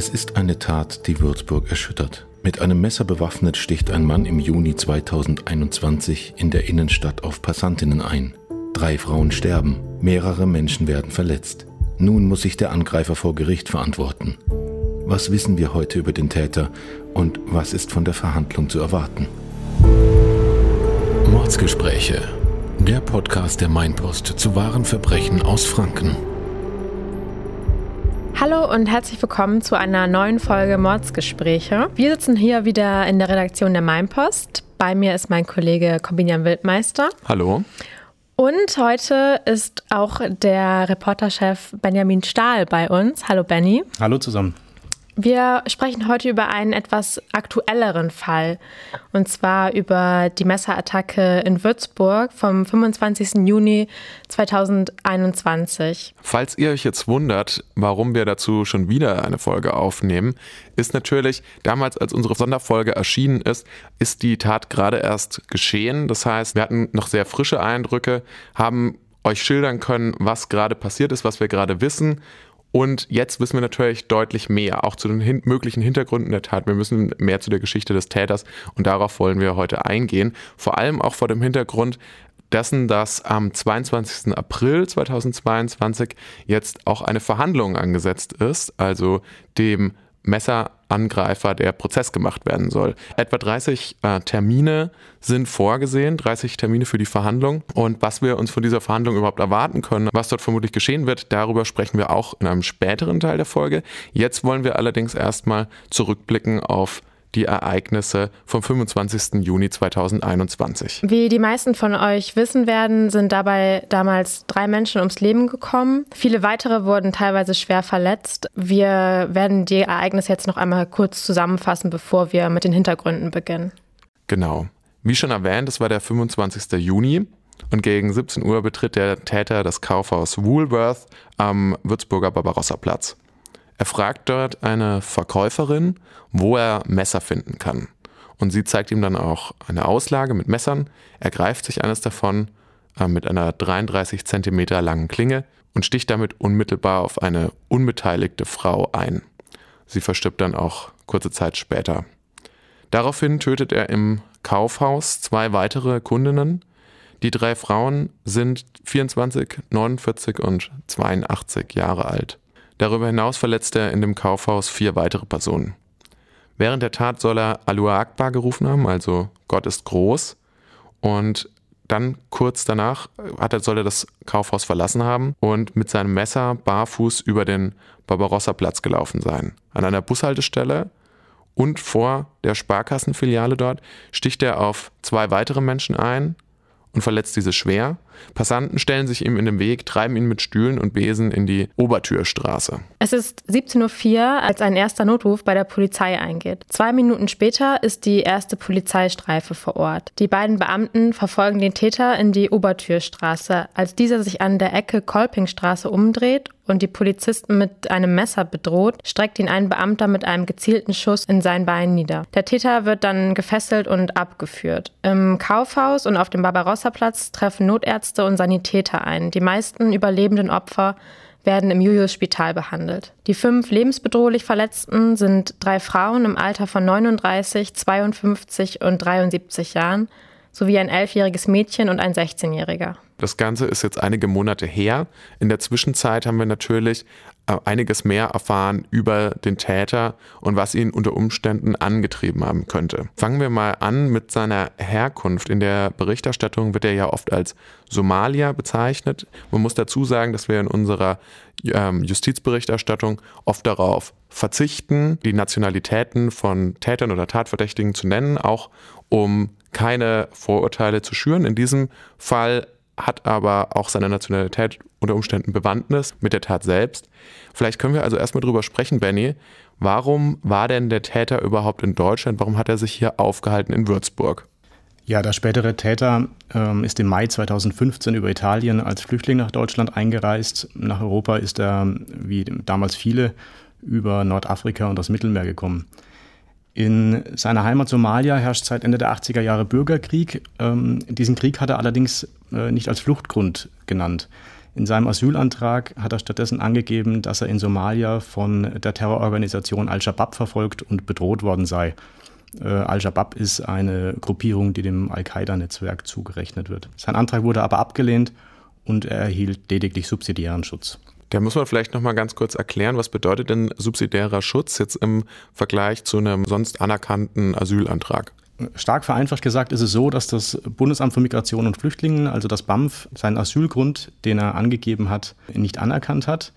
Es ist eine Tat, die Würzburg erschüttert. Mit einem Messer bewaffnet sticht ein Mann im Juni 2021 in der Innenstadt auf Passantinnen ein. Drei Frauen sterben, mehrere Menschen werden verletzt. Nun muss sich der Angreifer vor Gericht verantworten. Was wissen wir heute über den Täter und was ist von der Verhandlung zu erwarten? Mordsgespräche. Der Podcast der Mainpost zu wahren Verbrechen aus Franken. Hallo und herzlich willkommen zu einer neuen Folge Mordsgespräche. Wir sitzen hier wieder in der Redaktion der Mainpost. Bei mir ist mein Kollege Corbinian Wildmeister. Hallo. Und heute ist auch der Reporterchef Benjamin Stahl bei uns. Hallo Benny. Hallo zusammen. Wir sprechen heute über einen etwas aktuelleren Fall. Und zwar über die Messerattacke in Würzburg vom 25. Juni 2021. Falls ihr euch jetzt wundert, warum wir dazu schon wieder eine Folge aufnehmen, ist natürlich, damals als unsere Sonderfolge erschienen ist, ist die Tat gerade erst geschehen. Das heißt, wir hatten noch sehr frische Eindrücke, haben euch schildern können, was gerade passiert ist, was wir gerade wissen und jetzt wissen wir natürlich deutlich mehr, auch zu den hin möglichen Hintergründen der Tat. Wir müssen mehr zu der Geschichte des Täters und darauf wollen wir heute eingehen. Vor allem auch vor dem Hintergrund dessen, dass am 22. April 2022 jetzt auch eine Verhandlung angesetzt ist, also dem Messerangreifer der Prozess gemacht werden soll. Etwa 30 äh, Termine sind vorgesehen, 30 Termine für die Verhandlung. Und was wir uns von dieser Verhandlung überhaupt erwarten können, was dort vermutlich geschehen wird, darüber sprechen wir auch in einem späteren Teil der Folge. Jetzt wollen wir allerdings erstmal zurückblicken auf die Ereignisse vom 25. Juni 2021. Wie die meisten von euch wissen werden, sind dabei damals drei Menschen ums Leben gekommen. Viele weitere wurden teilweise schwer verletzt. Wir werden die Ereignisse jetzt noch einmal kurz zusammenfassen, bevor wir mit den Hintergründen beginnen. Genau. Wie schon erwähnt, es war der 25. Juni und gegen 17 Uhr betritt der Täter das Kaufhaus Woolworth am Würzburger Barbarossa-Platz. Er fragt dort eine Verkäuferin, wo er Messer finden kann. Und sie zeigt ihm dann auch eine Auslage mit Messern. Er greift sich eines davon äh, mit einer 33 Zentimeter langen Klinge und sticht damit unmittelbar auf eine unbeteiligte Frau ein. Sie verstirbt dann auch kurze Zeit später. Daraufhin tötet er im Kaufhaus zwei weitere Kundinnen. Die drei Frauen sind 24, 49 und 82 Jahre alt. Darüber hinaus verletzte er in dem Kaufhaus vier weitere Personen. Während der Tat soll er Alua Akbar gerufen haben, also Gott ist groß. Und dann kurz danach hat er, soll er das Kaufhaus verlassen haben und mit seinem Messer barfuß über den Barbarossa-Platz gelaufen sein. An einer Bushaltestelle und vor der Sparkassenfiliale dort sticht er auf zwei weitere Menschen ein und verletzt diese schwer. Passanten stellen sich ihm in den Weg, treiben ihn mit Stühlen und Besen in die Obertürstraße. Es ist 17.04 Uhr, als ein erster Notruf bei der Polizei eingeht. Zwei Minuten später ist die erste Polizeistreife vor Ort. Die beiden Beamten verfolgen den Täter in die Obertürstraße. Als dieser sich an der Ecke Kolpingstraße umdreht und die Polizisten mit einem Messer bedroht, streckt ihn ein Beamter mit einem gezielten Schuss in sein Bein nieder. Der Täter wird dann gefesselt und abgeführt. Im Kaufhaus und auf dem Barbarossa-Platz treffen Notärzte und Sanitäter ein. Die meisten überlebenden Opfer werden im Julius-Spital behandelt. Die fünf lebensbedrohlich Verletzten sind drei Frauen im Alter von 39, 52 und 73 Jahren sowie ein elfjähriges Mädchen und ein 16-Jähriger. Das Ganze ist jetzt einige Monate her. In der Zwischenzeit haben wir natürlich äh, einiges mehr erfahren über den Täter und was ihn unter Umständen angetrieben haben könnte. Fangen wir mal an mit seiner Herkunft. In der Berichterstattung wird er ja oft als Somalier bezeichnet. Man muss dazu sagen, dass wir in unserer ähm, Justizberichterstattung oft darauf verzichten, die Nationalitäten von Tätern oder Tatverdächtigen zu nennen, auch um keine Vorurteile zu schüren. In diesem Fall hat aber auch seine Nationalität unter Umständen Bewandtnis mit der Tat selbst. Vielleicht können wir also erstmal drüber sprechen, Benny. Warum war denn der Täter überhaupt in Deutschland? Warum hat er sich hier aufgehalten in Würzburg? Ja, der spätere Täter ähm, ist im Mai 2015 über Italien als Flüchtling nach Deutschland eingereist. Nach Europa ist er, wie damals viele, über Nordafrika und das Mittelmeer gekommen. In seiner Heimat Somalia herrscht seit Ende der 80er Jahre Bürgerkrieg. Ähm, diesen Krieg hat er allerdings äh, nicht als Fluchtgrund genannt. In seinem Asylantrag hat er stattdessen angegeben, dass er in Somalia von der Terrororganisation Al-Shabaab verfolgt und bedroht worden sei. Äh, Al-Shabaab ist eine Gruppierung, die dem Al-Qaida-Netzwerk zugerechnet wird. Sein Antrag wurde aber abgelehnt und er erhielt lediglich subsidiären Schutz. Da muss man vielleicht noch mal ganz kurz erklären, was bedeutet denn subsidiärer Schutz jetzt im Vergleich zu einem sonst anerkannten Asylantrag? Stark vereinfacht gesagt ist es so, dass das Bundesamt für Migration und Flüchtlingen, also das BAMF, seinen Asylgrund, den er angegeben hat, nicht anerkannt hat.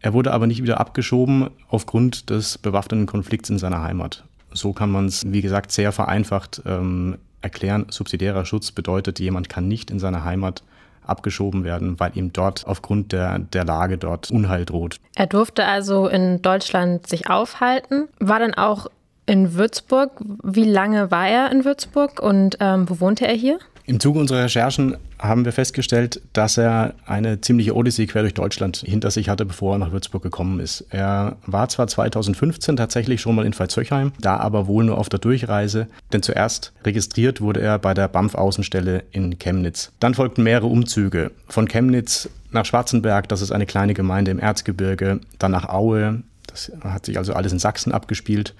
Er wurde aber nicht wieder abgeschoben aufgrund des bewaffneten Konflikts in seiner Heimat. So kann man es, wie gesagt, sehr vereinfacht ähm, erklären. Subsidiärer Schutz bedeutet, jemand kann nicht in seiner Heimat abgeschoben werden, weil ihm dort aufgrund der, der Lage dort Unheil droht. Er durfte also in Deutschland sich aufhalten, war dann auch in Würzburg. Wie lange war er in Würzburg und ähm, wo wohnte er hier? Im Zuge unserer Recherchen haben wir festgestellt, dass er eine ziemliche Odyssee quer durch Deutschland hinter sich hatte, bevor er nach Würzburg gekommen ist. Er war zwar 2015 tatsächlich schon mal in Veitshöchheim, da aber wohl nur auf der Durchreise, denn zuerst registriert wurde er bei der BAMF-Außenstelle in Chemnitz. Dann folgten mehrere Umzüge von Chemnitz nach Schwarzenberg, das ist eine kleine Gemeinde im Erzgebirge, dann nach Aue, das hat sich also alles in Sachsen abgespielt,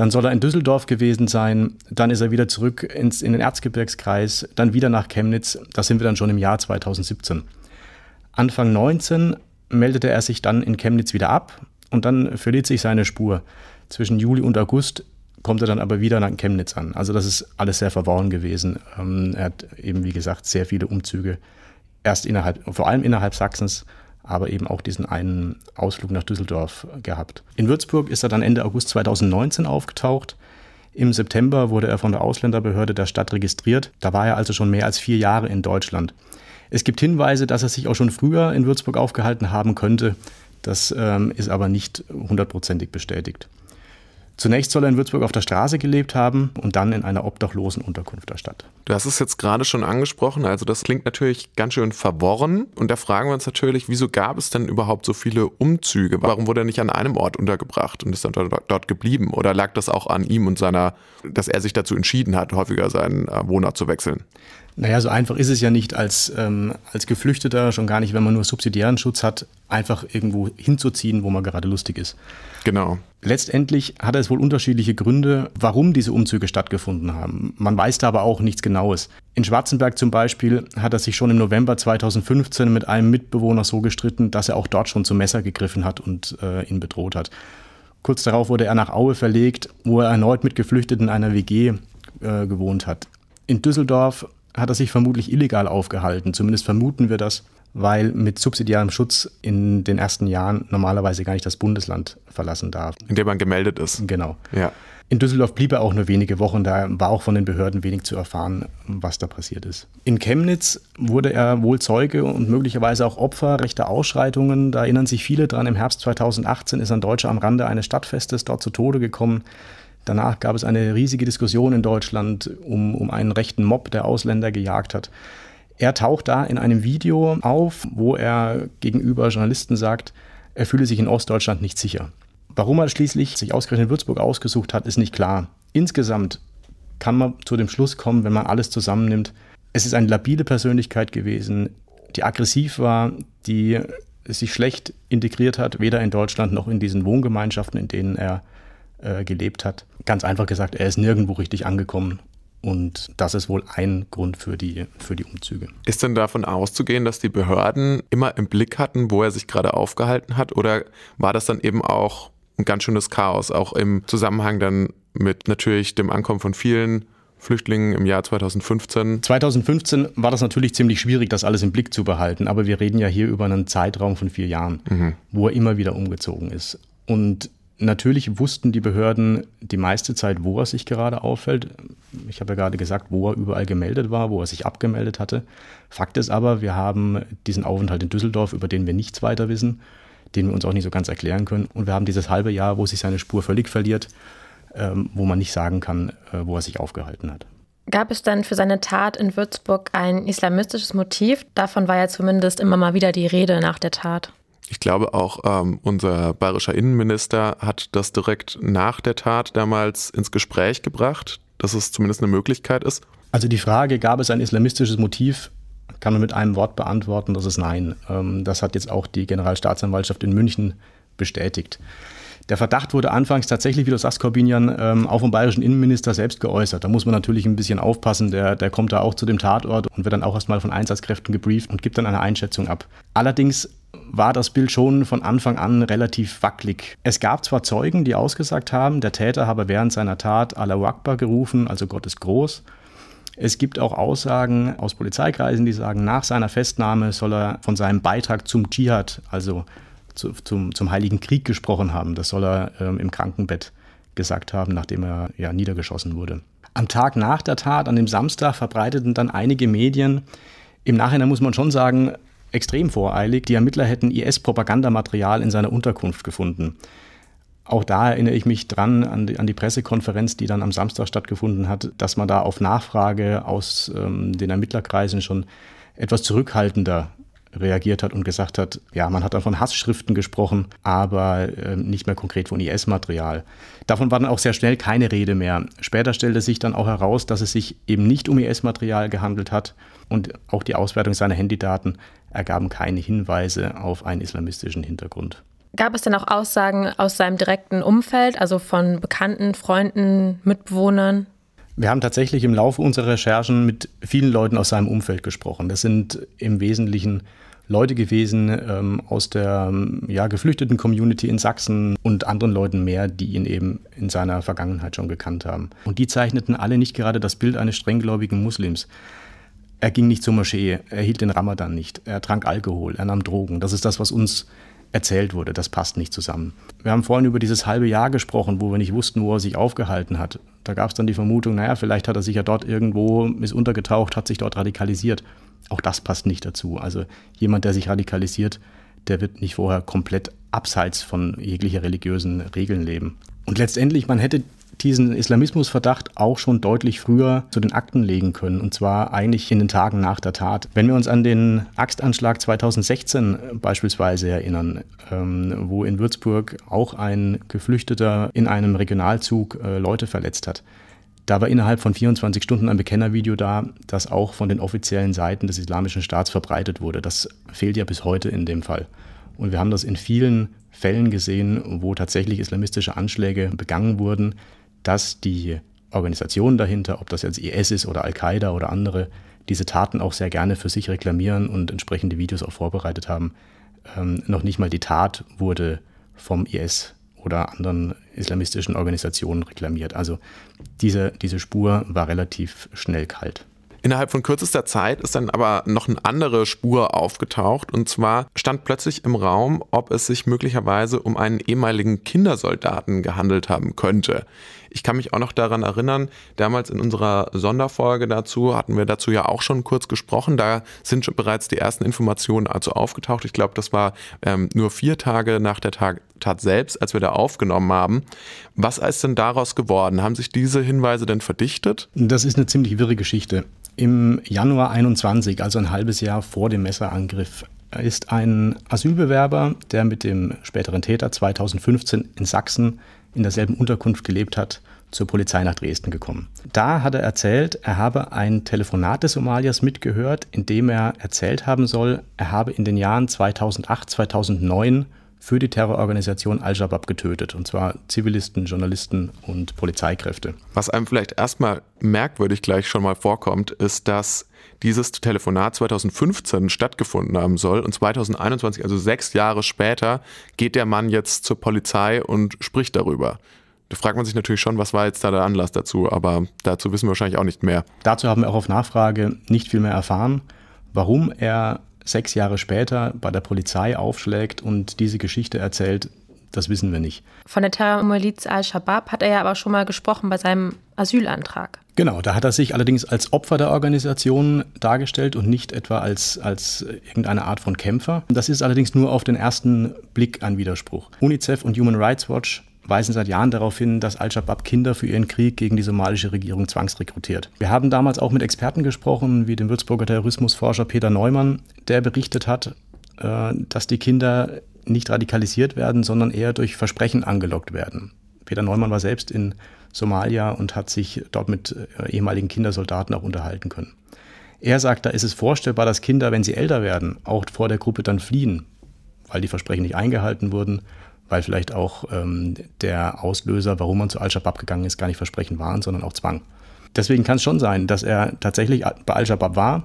dann soll er in Düsseldorf gewesen sein. Dann ist er wieder zurück ins, in den Erzgebirgskreis, dann wieder nach Chemnitz. Da sind wir dann schon im Jahr 2017. Anfang 19 meldete er sich dann in Chemnitz wieder ab und dann verliert sich seine Spur. Zwischen Juli und August kommt er dann aber wieder nach Chemnitz an. Also das ist alles sehr verworren gewesen. Ähm, er hat eben, wie gesagt, sehr viele Umzüge, erst innerhalb, vor allem innerhalb Sachsens, aber eben auch diesen einen Ausflug nach Düsseldorf gehabt. In Würzburg ist er dann Ende August 2019 aufgetaucht. Im September wurde er von der Ausländerbehörde der Stadt registriert. Da war er also schon mehr als vier Jahre in Deutschland. Es gibt Hinweise, dass er sich auch schon früher in Würzburg aufgehalten haben könnte. Das ähm, ist aber nicht hundertprozentig bestätigt. Zunächst soll er in Würzburg auf der Straße gelebt haben und dann in einer obdachlosen Unterkunft der Stadt. Du hast es jetzt gerade schon angesprochen, also das klingt natürlich ganz schön verworren. Und da fragen wir uns natürlich, wieso gab es denn überhaupt so viele Umzüge? Warum wurde er nicht an einem Ort untergebracht und ist dann dort, geblieben? Oder lag das auch an ihm und seiner, dass er sich dazu entschieden hat, häufiger seinen äh, Wohnort zu wechseln? Naja, so einfach ist es ja nicht als, ähm, als Geflüchteter, schon gar nicht, wenn man nur subsidiären Schutz hat, einfach irgendwo hinzuziehen, wo man gerade lustig ist. Genau. Letztendlich hat es wohl unterschiedliche Gründe, warum diese Umzüge stattgefunden haben. Man weiß da aber auch nichts Genaues. In Schwarzenberg zum Beispiel hat er sich schon im November 2015 mit einem Mitbewohner so gestritten, dass er auch dort schon zum Messer gegriffen hat und äh, ihn bedroht hat. Kurz darauf wurde er nach Aue verlegt, wo er erneut mit Geflüchteten in einer WG äh, gewohnt hat. In Düsseldorf hat er sich vermutlich illegal aufgehalten. Zumindest vermuten wir das, weil mit subsidiarem Schutz in den ersten Jahren normalerweise gar nicht das Bundesland verlassen darf. In dem man gemeldet ist. Genau. Ja. In Düsseldorf blieb er auch nur wenige Wochen, da war auch von den Behörden wenig zu erfahren, was da passiert ist. In Chemnitz wurde er wohl Zeuge und möglicherweise auch Opfer rechter Ausschreitungen. Da erinnern sich viele dran. Im Herbst 2018 ist ein Deutscher am Rande eines Stadtfestes dort zu Tode gekommen. Danach gab es eine riesige Diskussion in Deutschland um, um einen rechten Mob, der Ausländer gejagt hat. Er taucht da in einem Video auf, wo er gegenüber Journalisten sagt, er fühle sich in Ostdeutschland nicht sicher. Warum er schließlich sich ausgerechnet Würzburg ausgesucht hat, ist nicht klar. Insgesamt kann man zu dem Schluss kommen, wenn man alles zusammennimmt, es ist eine labile Persönlichkeit gewesen, die aggressiv war, die sich schlecht integriert hat, weder in Deutschland noch in diesen Wohngemeinschaften, in denen er äh, gelebt hat. Ganz einfach gesagt, er ist nirgendwo richtig angekommen. Und das ist wohl ein Grund für die, für die Umzüge. Ist denn davon auszugehen, dass die Behörden immer im Blick hatten, wo er sich gerade aufgehalten hat? Oder war das dann eben auch ein ganz schönes Chaos, auch im Zusammenhang dann mit natürlich dem Ankommen von vielen Flüchtlingen im Jahr 2015? 2015 war das natürlich ziemlich schwierig, das alles im Blick zu behalten. Aber wir reden ja hier über einen Zeitraum von vier Jahren, mhm. wo er immer wieder umgezogen ist. Und Natürlich wussten die Behörden die meiste Zeit, wo er sich gerade auffällt. Ich habe ja gerade gesagt, wo er überall gemeldet war, wo er sich abgemeldet hatte. Fakt ist aber, wir haben diesen Aufenthalt in Düsseldorf, über den wir nichts weiter wissen, den wir uns auch nicht so ganz erklären können. Und wir haben dieses halbe Jahr, wo sich seine Spur völlig verliert, ähm, wo man nicht sagen kann, äh, wo er sich aufgehalten hat. Gab es dann für seine Tat in Würzburg ein islamistisches Motiv? Davon war ja zumindest immer mal wieder die Rede nach der Tat. Ich glaube auch ähm, unser bayerischer Innenminister hat das direkt nach der Tat damals ins Gespräch gebracht, dass es zumindest eine Möglichkeit ist. Also die Frage, gab es ein islamistisches Motiv, kann man mit einem Wort beantworten, das ist nein. Ähm, das hat jetzt auch die Generalstaatsanwaltschaft in München bestätigt. Der Verdacht wurde anfangs tatsächlich, wie du sagst, Corbinian, ähm, auch vom bayerischen Innenminister selbst geäußert. Da muss man natürlich ein bisschen aufpassen. Der, der kommt da auch zu dem Tatort und wird dann auch erstmal von Einsatzkräften gebrieft und gibt dann eine Einschätzung ab. Allerdings war das Bild schon von Anfang an relativ wackelig. Es gab zwar Zeugen, die ausgesagt haben, der Täter habe während seiner Tat Allahu Akbar gerufen, also Gott ist groß. Es gibt auch Aussagen aus Polizeikreisen, die sagen, nach seiner Festnahme soll er von seinem Beitrag zum Dschihad, also zu, zum, zum Heiligen Krieg gesprochen haben. Das soll er ähm, im Krankenbett gesagt haben, nachdem er ja, niedergeschossen wurde. Am Tag nach der Tat, an dem Samstag, verbreiteten dann einige Medien, im Nachhinein muss man schon sagen, extrem voreilig, die Ermittler hätten IS-Propagandamaterial in seiner Unterkunft gefunden. Auch da erinnere ich mich dran an die, an die, Pressekonferenz, die dann am Samstag stattgefunden hat, dass man da auf Nachfrage aus ähm, den Ermittlerkreisen schon etwas zurückhaltender reagiert hat und gesagt hat, ja, man hat dann von Hassschriften gesprochen, aber äh, nicht mehr konkret von IS-Material. Davon war dann auch sehr schnell keine Rede mehr. Später stellte sich dann auch heraus, dass es sich eben nicht um IS-Material gehandelt hat und auch die Auswertung seiner Handydaten ergaben keine Hinweise auf einen islamistischen Hintergrund. Gab es denn auch Aussagen aus seinem direkten Umfeld, also von Bekannten, Freunden, Mitbewohnern? Wir haben tatsächlich im Laufe unserer Recherchen mit vielen Leuten aus seinem Umfeld gesprochen. Das sind im Wesentlichen Leute gewesen ähm, aus der ja, geflüchteten Community in Sachsen und anderen Leuten mehr, die ihn eben in seiner Vergangenheit schon gekannt haben. Und die zeichneten alle nicht gerade das Bild eines strenggläubigen Muslims. Er ging nicht zur Moschee, er hielt den Ramadan nicht, er trank Alkohol, er nahm Drogen. Das ist das, was uns erzählt wurde. Das passt nicht zusammen. Wir haben vorhin über dieses halbe Jahr gesprochen, wo wir nicht wussten, wo er sich aufgehalten hat. Da gab es dann die Vermutung, naja, vielleicht hat er sich ja dort irgendwo, ist untergetaucht, hat sich dort radikalisiert. Auch das passt nicht dazu. Also jemand, der sich radikalisiert, der wird nicht vorher komplett abseits von jeglicher religiösen Regeln leben. Und letztendlich, man hätte diesen Islamismusverdacht auch schon deutlich früher zu den Akten legen können, und zwar eigentlich in den Tagen nach der Tat. Wenn wir uns an den Axtanschlag 2016 beispielsweise erinnern, ähm, wo in Würzburg auch ein Geflüchteter in einem Regionalzug äh, Leute verletzt hat, da war innerhalb von 24 Stunden ein Bekennervideo da, das auch von den offiziellen Seiten des Islamischen Staats verbreitet wurde. Das fehlt ja bis heute in dem Fall. Und wir haben das in vielen Fällen gesehen, wo tatsächlich islamistische Anschläge begangen wurden, dass die Organisationen dahinter, ob das jetzt IS ist oder Al-Qaida oder andere, diese Taten auch sehr gerne für sich reklamieren und entsprechende Videos auch vorbereitet haben. Ähm, noch nicht mal die Tat wurde vom IS oder anderen islamistischen Organisationen reklamiert. Also diese, diese Spur war relativ schnell kalt. Innerhalb von kürzester Zeit ist dann aber noch eine andere Spur aufgetaucht und zwar stand plötzlich im Raum, ob es sich möglicherweise um einen ehemaligen Kindersoldaten gehandelt haben könnte. Ich kann mich auch noch daran erinnern, damals in unserer Sonderfolge dazu hatten wir dazu ja auch schon kurz gesprochen. Da sind schon bereits die ersten Informationen also aufgetaucht. Ich glaube, das war ähm, nur vier Tage nach der Tat, Tat selbst, als wir da aufgenommen haben. Was ist denn daraus geworden? Haben sich diese Hinweise denn verdichtet? Das ist eine ziemlich wirre Geschichte. Im Januar 21, also ein halbes Jahr vor dem Messerangriff, ist ein Asylbewerber, der mit dem späteren Täter 2015 in Sachsen in derselben Unterkunft gelebt hat, zur Polizei nach Dresden gekommen. Da hat er erzählt, er habe ein Telefonat des Somaliers mitgehört, in dem er erzählt haben soll, er habe in den Jahren 2008, 2009 für die Terrororganisation Al-Shabaab getötet, und zwar Zivilisten, Journalisten und Polizeikräfte. Was einem vielleicht erstmal merkwürdig gleich schon mal vorkommt, ist, dass dieses Telefonat 2015 stattgefunden haben soll und 2021, also sechs Jahre später, geht der Mann jetzt zur Polizei und spricht darüber. Da fragt man sich natürlich schon, was war jetzt da der Anlass dazu, aber dazu wissen wir wahrscheinlich auch nicht mehr. Dazu haben wir auch auf Nachfrage nicht viel mehr erfahren. Warum er sechs Jahre später bei der Polizei aufschlägt und diese Geschichte erzählt, das wissen wir nicht. Von der Terrormiliz Al-Shabaab hat er ja aber schon mal gesprochen bei seinem Asylantrag. Genau, da hat er sich allerdings als Opfer der Organisation dargestellt und nicht etwa als, als irgendeine Art von Kämpfer. Das ist allerdings nur auf den ersten Blick ein Widerspruch. UNICEF und Human Rights Watch weisen seit Jahren darauf hin, dass Al-Shabaab Kinder für ihren Krieg gegen die somalische Regierung zwangsrekrutiert. Wir haben damals auch mit Experten gesprochen, wie dem Würzburger Terrorismusforscher Peter Neumann, der berichtet hat, äh, dass die Kinder nicht radikalisiert werden, sondern eher durch Versprechen angelockt werden. Peter Neumann war selbst in Somalia und hat sich dort mit äh, ehemaligen Kindersoldaten auch unterhalten können. Er sagt, da ist es vorstellbar, dass Kinder, wenn sie älter werden, auch vor der Gruppe dann fliehen, weil die Versprechen nicht eingehalten wurden, weil vielleicht auch ähm, der Auslöser, warum man zu Al-Shabaab gegangen ist, gar nicht Versprechen waren, sondern auch Zwang. Deswegen kann es schon sein, dass er tatsächlich bei Al-Shabaab war.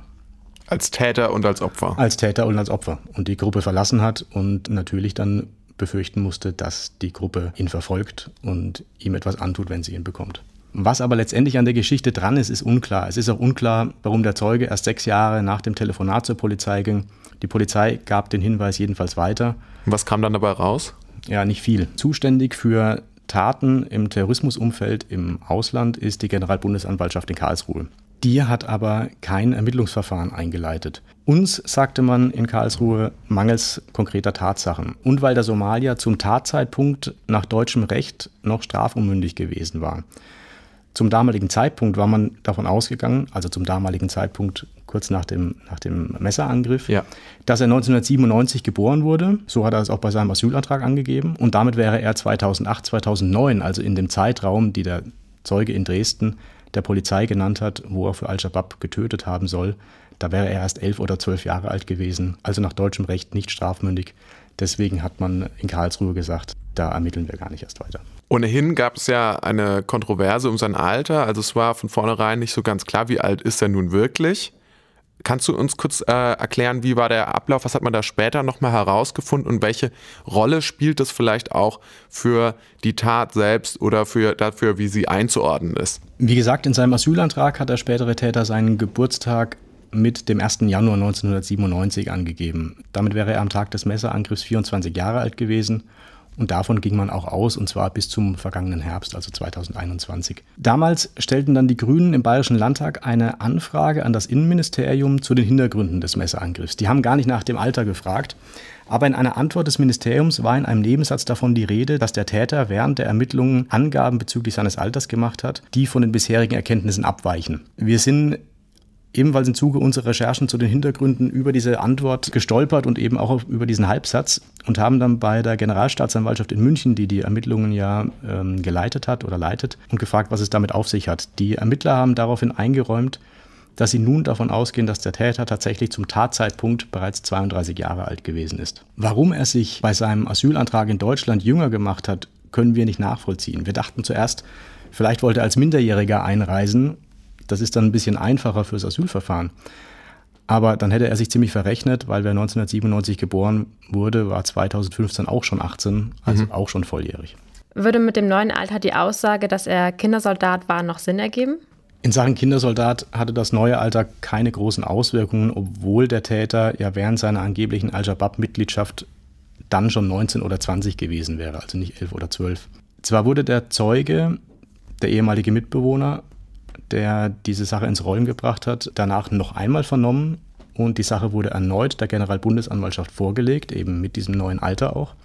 Als Täter und als Opfer. Als Täter und als Opfer. Und die Gruppe verlassen hat und natürlich dann befürchten musste, dass die Gruppe ihn verfolgt und ihm etwas antut, wenn sie ihn bekommt. Was aber letztendlich an der Geschichte dran ist, ist unklar. Es ist auch unklar, warum der Zeuge erst sechs Jahre nach dem Telefonat zur Polizei ging. Die Polizei gab den Hinweis jedenfalls weiter. Was kam dann dabei raus? Ja, nicht viel. Zuständig für Taten im Terrorismusumfeld im Ausland ist die Generalbundesanwaltschaft in Karlsruhe. Die hat aber kein Ermittlungsverfahren eingeleitet. Uns sagte man in Karlsruhe mangels konkreter Tatsachen und weil der Somalier zum Tatzeitpunkt nach deutschem Recht noch strafunmündig gewesen war. Zum damaligen Zeitpunkt war man davon ausgegangen, also zum damaligen Zeitpunkt kurz nach dem, nach dem Messerangriff, ja. dass er 1997 geboren wurde. So hat er es auch bei seinem Asylantrag angegeben. Und damit wäre er 2008, 2009, also in dem Zeitraum, die der Zeuge in Dresden der Polizei genannt hat, wo er für Al-Shabaab getötet haben soll, da wäre er erst elf oder zwölf Jahre alt gewesen, also nach deutschem Recht nicht strafmündig. Deswegen hat man in Karlsruhe gesagt, da ermitteln wir gar nicht erst weiter. Ohnehin gab es ja eine Kontroverse um sein Alter. Also es war von vornherein nicht so ganz klar, wie alt ist er nun wirklich. Kannst du uns kurz äh, erklären, wie war der Ablauf? Was hat man da später nochmal herausgefunden und welche Rolle spielt das vielleicht auch für die Tat selbst oder für, dafür, wie sie einzuordnen ist? Wie gesagt, in seinem Asylantrag hat der spätere Täter seinen Geburtstag mit dem 1. Januar 1997 angegeben. Damit wäre er am Tag des Messerangriffs 24 Jahre alt gewesen und davon ging man auch aus, und zwar bis zum vergangenen Herbst, also 2021. Damals stellten dann die Grünen im Bayerischen Landtag eine Anfrage an das Innenministerium zu den Hintergründen des Messerangriffs. Die haben gar nicht nach dem Alter gefragt. Aber in einer Antwort des Ministeriums war in einem Nebensatz davon die Rede, dass der Täter während der Ermittlungen Angaben bezüglich seines Alters gemacht hat, die von den bisherigen Erkenntnissen abweichen. Wir sind ebenfalls im Zuge unserer Recherchen zu den Hintergründen über diese Antwort gestolpert und eben auch über diesen Halbsatz und haben dann bei der Generalstaatsanwaltschaft in München, die die Ermittlungen ja ähm, geleitet hat oder leitet, und gefragt, was es damit auf sich hat. Die Ermittler haben daraufhin eingeräumt, dass sie nun davon ausgehen, dass der Täter tatsächlich zum Tatzeitpunkt bereits 32 Jahre alt gewesen ist. Warum er sich bei seinem Asylantrag in Deutschland jünger gemacht hat, können wir nicht nachvollziehen. Wir dachten zuerst, vielleicht wollte er als Minderjähriger einreisen das ist dann ein bisschen einfacher fürs Asylverfahren. Aber dann hätte er sich ziemlich verrechnet, weil wer 1997 geboren wurde, war 2015 auch schon 18, also mhm. auch schon volljährig. Würde mit dem neuen Alter die Aussage, dass er Kindersoldat war, noch Sinn ergeben? In Sachen Kindersoldat hatte das neue Alter keine großen Auswirkungen, obwohl der Täter ja während seiner angeblichen Al-Shabaab-Mitgliedschaft dann schon 19 oder 20 gewesen wäre, also nicht 11 oder 12. Zwar wurde der Zeuge, der ehemalige Mitbewohner, der diese Sache ins Rollen gebracht hat, danach noch einmal vernommen und die Sache wurde erneut der Generalbundesanwaltschaft vorgelegt, eben mit diesem neuen Alter auch.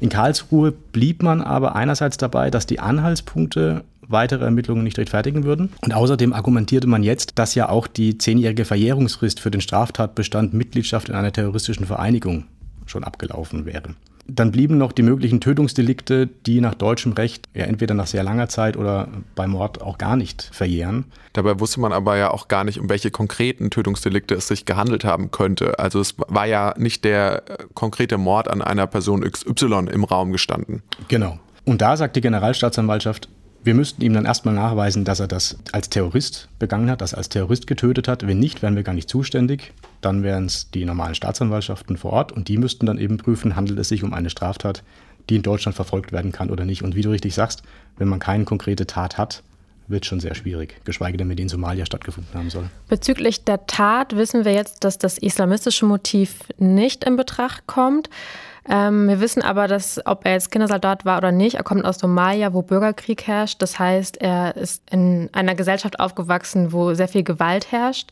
In Karlsruhe blieb man aber einerseits dabei, dass die Anhaltspunkte weitere Ermittlungen nicht rechtfertigen würden. Und außerdem argumentierte man jetzt, dass ja auch die zehnjährige Verjährungsfrist für den Straftatbestand Mitgliedschaft in einer terroristischen Vereinigung schon abgelaufen wäre. Dann blieben noch die möglichen Tötungsdelikte, die nach deutschem Recht ja entweder nach sehr langer Zeit oder bei Mord auch gar nicht verjähren. Dabei wusste man aber ja auch gar nicht, um welche konkreten Tötungsdelikte es sich gehandelt haben könnte. Also es war ja nicht der äh, konkrete Mord an einer Person XY im Raum gestanden. Genau. Und da sagt die Generalstaatsanwaltschaft, wir müssten ihm dann erstmal nachweisen, dass er das als Terrorist begangen hat, das als Terrorist getötet hat. Wenn nicht, wären wir gar nicht zuständig. Dann wären es die normalen Staatsanwaltschaften vor Ort und die müssten dann eben prüfen, handelt es sich um eine Straftat, die in Deutschland verfolgt werden kann oder nicht. Und wie du richtig sagst, wenn man keine konkrete Tat hat, wird schon sehr schwierig, geschweige denn, wenn die in Somalia stattgefunden haben soll. Bezüglich der Tat wissen wir jetzt, dass das islamistische Motiv nicht in Betracht kommt. Ähm, wir wissen aber, dass, ob er jetzt Kindersoldat war oder nicht, er kommt aus Somalia, wo Bürgerkrieg herrscht. Das heißt, er ist in einer Gesellschaft aufgewachsen, wo sehr viel Gewalt herrscht.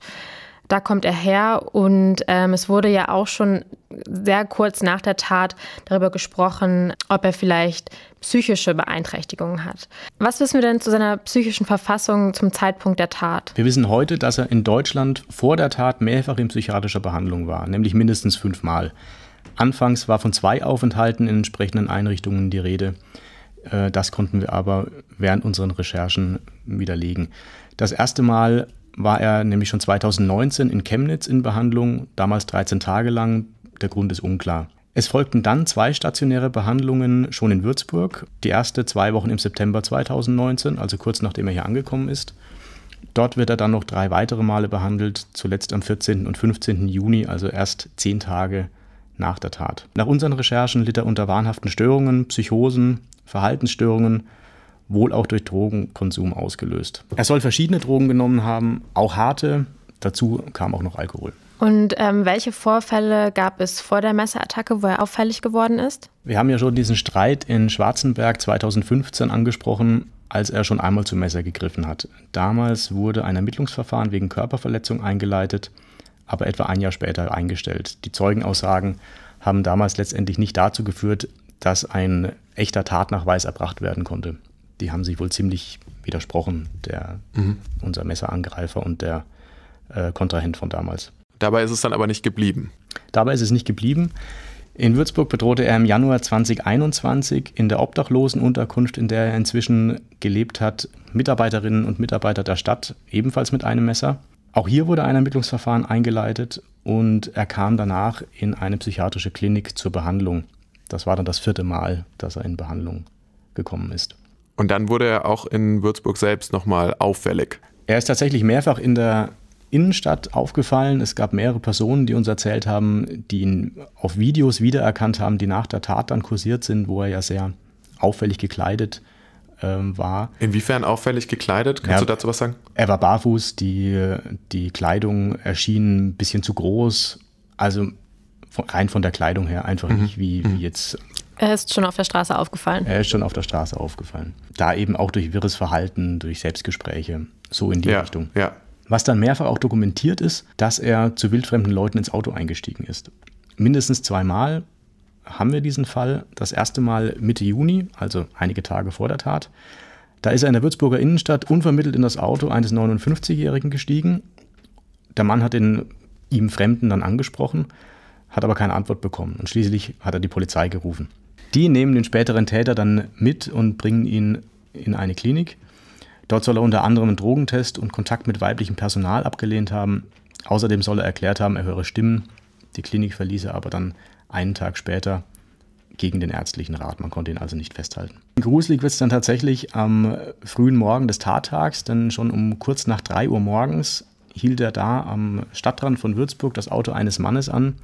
Da kommt er her und ähm, es wurde ja auch schon sehr kurz nach der Tat darüber gesprochen, ob er vielleicht psychische Beeinträchtigungen hat. Was wissen wir denn zu seiner psychischen Verfassung zum Zeitpunkt der Tat? Wir wissen heute, dass er in Deutschland vor der Tat mehrfach in psychiatrischer Behandlung war, nämlich mindestens fünfmal. Anfangs war von zwei Aufenthalten in entsprechenden Einrichtungen die Rede. Äh, das konnten wir aber während unseren Recherchen widerlegen. Das erste Mal war er nämlich schon 2019 in Chemnitz in Behandlung, damals 13 Tage lang. Der Grund ist unklar. Es folgten dann zwei stationäre Behandlungen schon in Würzburg. Die erste zwei Wochen im September 2019, also kurz nachdem er hier angekommen ist. Dort wird er dann noch drei weitere Male behandelt, zuletzt am 14. und 15. Juni, also erst zehn Tage nach der Tat. Nach unseren Recherchen litt er unter wahnhaften Störungen, Psychosen, Verhaltensstörungen, wohl auch durch Drogenkonsum ausgelöst. Er soll verschiedene Drogen genommen haben, auch harte. Dazu kam auch noch Alkohol. Und ähm, welche Vorfälle gab es vor der Messerattacke, wo er auffällig geworden ist? Wir haben ja schon diesen Streit in Schwarzenberg 2015 angesprochen, als er schon einmal zum Messer gegriffen hat. Damals wurde ein Ermittlungsverfahren wegen Körperverletzung eingeleitet, aber etwa ein Jahr später eingestellt. Die Zeugenaussagen haben damals letztendlich nicht dazu geführt, dass ein echter Tatnachweis erbracht werden konnte. Die haben sich wohl ziemlich widersprochen, der, mhm. unser Messerangreifer und der äh, Kontrahent von damals. Dabei ist es dann aber nicht geblieben. Dabei ist es nicht geblieben. In Würzburg bedrohte er im Januar 2021 in der Obdachlosenunterkunft, in der er inzwischen gelebt hat, Mitarbeiterinnen und Mitarbeiter der Stadt ebenfalls mit einem Messer. Auch hier wurde ein Ermittlungsverfahren eingeleitet und er kam danach in eine psychiatrische Klinik zur Behandlung. Das war dann das vierte Mal, dass er in Behandlung gekommen ist. Und dann wurde er auch in Würzburg selbst nochmal auffällig. Er ist tatsächlich mehrfach in der Innenstadt aufgefallen. Es gab mehrere Personen, die uns erzählt haben, die ihn auf Videos wiedererkannt haben, die nach der Tat dann kursiert sind, wo er ja sehr auffällig gekleidet ähm, war. Inwiefern auffällig gekleidet? Kannst ja, du dazu was sagen? Er war barfuß, die, die Kleidung erschien ein bisschen zu groß. Also rein von der Kleidung her einfach mhm. nicht wie, wie mhm. jetzt. Er ist schon auf der Straße aufgefallen. Er ist schon auf der Straße aufgefallen. Da eben auch durch wirres Verhalten, durch Selbstgespräche, so in die ja, Richtung. Ja. Was dann mehrfach auch dokumentiert ist, dass er zu wildfremden Leuten ins Auto eingestiegen ist. Mindestens zweimal haben wir diesen Fall. Das erste Mal Mitte Juni, also einige Tage vor der Tat. Da ist er in der Würzburger Innenstadt unvermittelt in das Auto eines 59-Jährigen gestiegen. Der Mann hat den ihm Fremden dann angesprochen, hat aber keine Antwort bekommen. Und schließlich hat er die Polizei gerufen. Die nehmen den späteren Täter dann mit und bringen ihn in eine Klinik. Dort soll er unter anderem einen Drogentest und Kontakt mit weiblichem Personal abgelehnt haben. Außerdem soll er erklärt haben, er höre Stimmen. Die Klinik verließ er aber dann einen Tag später gegen den ärztlichen Rat. Man konnte ihn also nicht festhalten. Gruselig wird es dann tatsächlich am frühen Morgen des Tattags, denn schon um kurz nach 3 Uhr morgens hielt er da am Stadtrand von Würzburg das Auto eines Mannes an,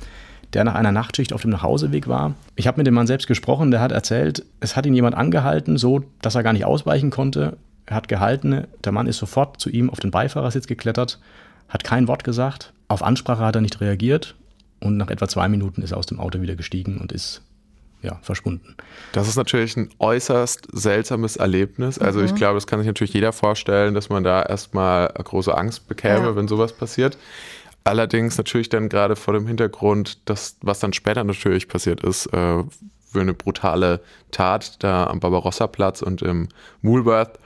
der nach einer Nachtschicht auf dem Nachhauseweg war. Ich habe mit dem Mann selbst gesprochen, der hat erzählt, es hat ihn jemand angehalten, so dass er gar nicht ausweichen konnte. Er hat gehalten, der Mann ist sofort zu ihm auf den Beifahrersitz geklettert, hat kein Wort gesagt, auf Ansprache hat er nicht reagiert und nach etwa zwei Minuten ist er aus dem Auto wieder gestiegen und ist ja, verschwunden. Das ist natürlich ein äußerst seltsames Erlebnis. Also mhm. ich glaube, das kann sich natürlich jeder vorstellen, dass man da erstmal große Angst bekäme, ja. wenn sowas passiert. Allerdings natürlich dann gerade vor dem Hintergrund, dass was dann später natürlich passiert ist, äh, für eine brutale Tat da am Barbarossa-Platz und im Woolworth,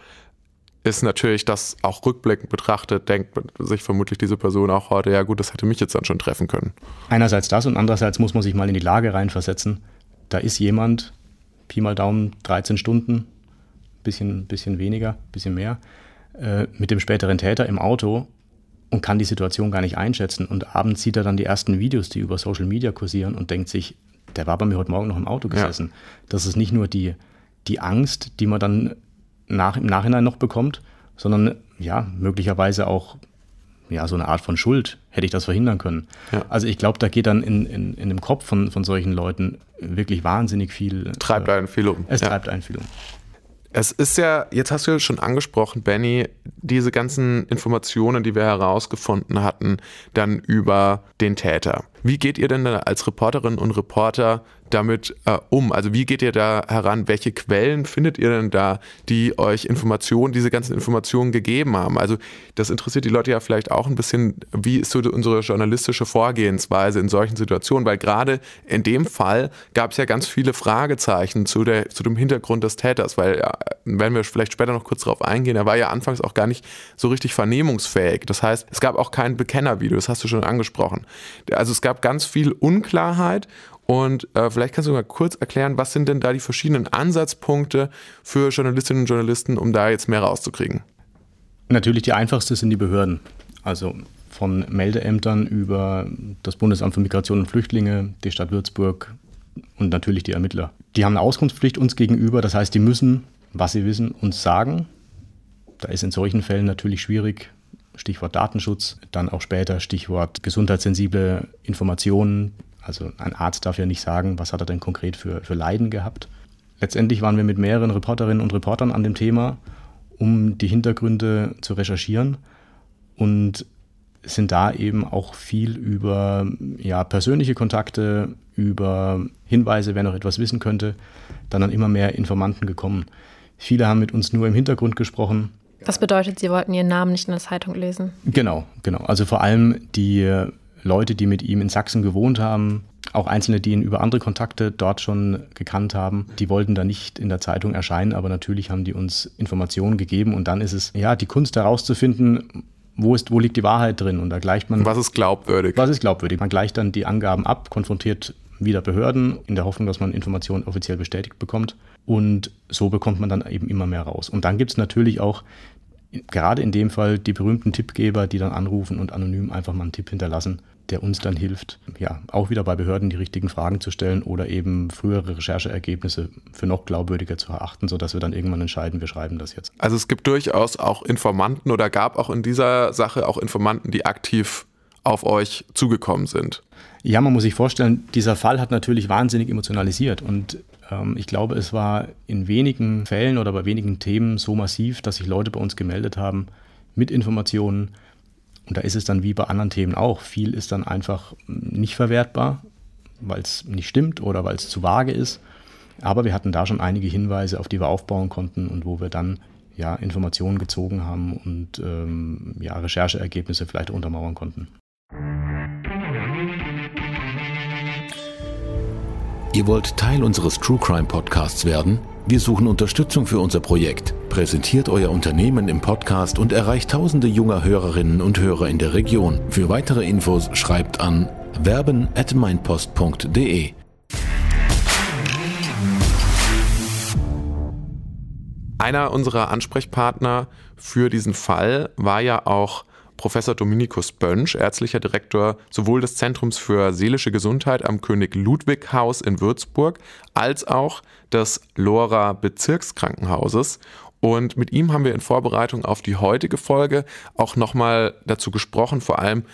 ist natürlich das auch rückblickend betrachtet, denkt sich vermutlich diese Person auch heute, ja gut, das hätte mich jetzt dann schon treffen können. Einerseits das und andererseits muss man sich mal in die Lage reinversetzen. Da ist jemand, Pi mal Daumen, 13 Stunden, bisschen, bisschen weniger, bisschen mehr, äh, mit dem späteren Täter im Auto und kann die Situation gar nicht einschätzen. Und abends sieht er dann die ersten Videos, die über Social Media kursieren und denkt sich, der war bei mir heute Morgen noch im Auto gesessen. Ja. Das ist nicht nur die, die Angst, die man dann nach, im Nachhinein noch bekommt, sondern ja, möglicherweise auch ja, so eine Art von Schuld, hätte ich das verhindern können. Ja. Also ich glaube, da geht dann in, in, in dem Kopf von, von solchen Leuten wirklich wahnsinnig viel. Treibt äh, einen viel um. Es ja. treibt einen viel um. Es ist ja, jetzt hast du schon angesprochen, Benny, diese ganzen Informationen, die wir herausgefunden hatten, dann über den Täter. Wie geht ihr denn als Reporterinnen und Reporter damit äh, um? Also wie geht ihr da heran? Welche Quellen findet ihr denn da, die euch Informationen, diese ganzen Informationen gegeben haben? Also das interessiert die Leute ja vielleicht auch ein bisschen, wie ist so unsere journalistische Vorgehensweise in solchen Situationen? Weil gerade in dem Fall gab es ja ganz viele Fragezeichen zu, der, zu dem Hintergrund des Täters, weil ja, wenn wir vielleicht später noch kurz darauf eingehen, er war ja anfangs auch gar nicht so richtig vernehmungsfähig. Das heißt, es gab auch kein Bekennervideo, das hast du schon angesprochen. Also es gab ganz viel Unklarheit und äh, vielleicht kannst du mal kurz erklären, was sind denn da die verschiedenen Ansatzpunkte für Journalistinnen und Journalisten, um da jetzt mehr rauszukriegen? Natürlich die einfachste sind die Behörden. Also von Meldeämtern über das Bundesamt für Migration und Flüchtlinge, die Stadt Würzburg und natürlich die Ermittler. Die haben eine Auskunftspflicht uns gegenüber, das heißt, die müssen, was sie wissen, uns sagen. Da ist in solchen Fällen natürlich schwierig, Stichwort Datenschutz, dann auch später Stichwort gesundheitssensible Informationen. Also ein Arzt darf ja nicht sagen, was hat er denn konkret für, für Leiden gehabt. Letztendlich waren wir mit mehreren Reporterinnen und Reportern an dem Thema, um die Hintergründe zu recherchieren und sind da eben auch viel über ja, persönliche Kontakte, über Hinweise, wer noch etwas wissen könnte, dann an immer mehr Informanten gekommen. Viele haben mit uns nur im Hintergrund gesprochen. Das bedeutet, Sie wollten Ihren Namen nicht in der Zeitung lesen? Genau, genau. Also vor allem die Leute, die mit ihm in Sachsen gewohnt haben, auch Einzelne, die ihn über andere Kontakte dort schon gekannt haben, die wollten da nicht in der Zeitung erscheinen, aber natürlich haben die uns Informationen gegeben und dann ist es ja die Kunst herauszufinden, wo, ist, wo liegt die Wahrheit drin? Und da gleicht man. Was ist glaubwürdig? Was ist glaubwürdig? Man gleicht dann die Angaben ab, konfrontiert wieder Behörden in der Hoffnung, dass man Informationen offiziell bestätigt bekommt. Und so bekommt man dann eben immer mehr raus. Und dann gibt es natürlich auch gerade in dem Fall die berühmten Tippgeber, die dann anrufen und anonym einfach mal einen Tipp hinterlassen, der uns dann hilft, ja, auch wieder bei Behörden die richtigen Fragen zu stellen oder eben frühere Rechercheergebnisse für noch glaubwürdiger zu erachten, sodass wir dann irgendwann entscheiden, wir schreiben das jetzt. Also es gibt durchaus auch Informanten oder gab auch in dieser Sache auch Informanten, die aktiv auf euch zugekommen sind. Ja, man muss sich vorstellen, dieser Fall hat natürlich wahnsinnig emotionalisiert und ich glaube, es war in wenigen Fällen oder bei wenigen Themen so massiv, dass sich Leute bei uns gemeldet haben mit Informationen. Und da ist es dann wie bei anderen Themen auch. Viel ist dann einfach nicht verwertbar, weil es nicht stimmt oder weil es zu vage ist. Aber wir hatten da schon einige Hinweise, auf die wir aufbauen konnten und wo wir dann ja, Informationen gezogen haben und ähm, ja, Rechercheergebnisse vielleicht untermauern konnten. Ihr wollt Teil unseres True Crime Podcasts werden? Wir suchen Unterstützung für unser Projekt. Präsentiert euer Unternehmen im Podcast und erreicht tausende junger Hörerinnen und Hörer in der Region. Für weitere Infos schreibt an werben at meinpost.de. Einer unserer Ansprechpartner für diesen Fall war ja auch Professor Dominikus Bönsch, ärztlicher Direktor sowohl des Zentrums für seelische Gesundheit am König Ludwig Haus in Würzburg als auch des Lora Bezirkskrankenhauses. Und mit ihm haben wir in Vorbereitung auf die heutige Folge auch nochmal dazu gesprochen, vor allem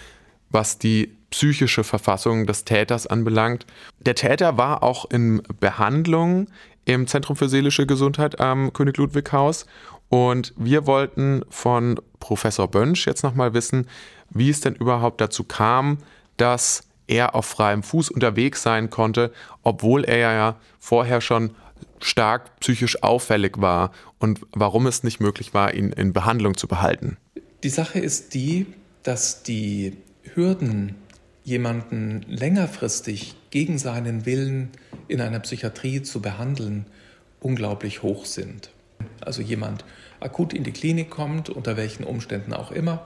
was die psychische Verfassung des Täters anbelangt. Der Täter war auch in Behandlung im Zentrum für seelische Gesundheit am König Ludwig Haus und wir wollten von Professor Bönsch jetzt nochmal wissen, wie es denn überhaupt dazu kam, dass er auf freiem Fuß unterwegs sein konnte, obwohl er ja vorher schon stark psychisch auffällig war und warum es nicht möglich war, ihn in Behandlung zu behalten. Die Sache ist die, dass die Hürden, jemanden längerfristig gegen seinen Willen in einer Psychiatrie zu behandeln, unglaublich hoch sind. Also jemand akut in die Klinik kommt, unter welchen Umständen auch immer,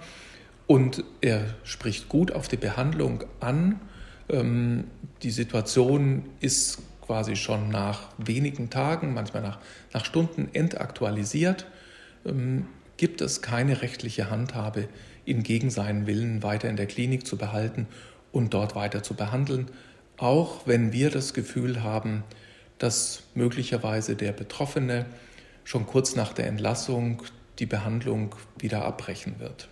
und er spricht gut auf die Behandlung an. Ähm, die Situation ist quasi schon nach wenigen Tagen, manchmal nach, nach Stunden entaktualisiert. Ähm, gibt es keine rechtliche Handhabe, ihn gegen seinen Willen weiter in der Klinik zu behalten und dort weiter zu behandeln, auch wenn wir das Gefühl haben, dass möglicherweise der Betroffene schon kurz nach der Entlassung die Behandlung wieder abbrechen wird.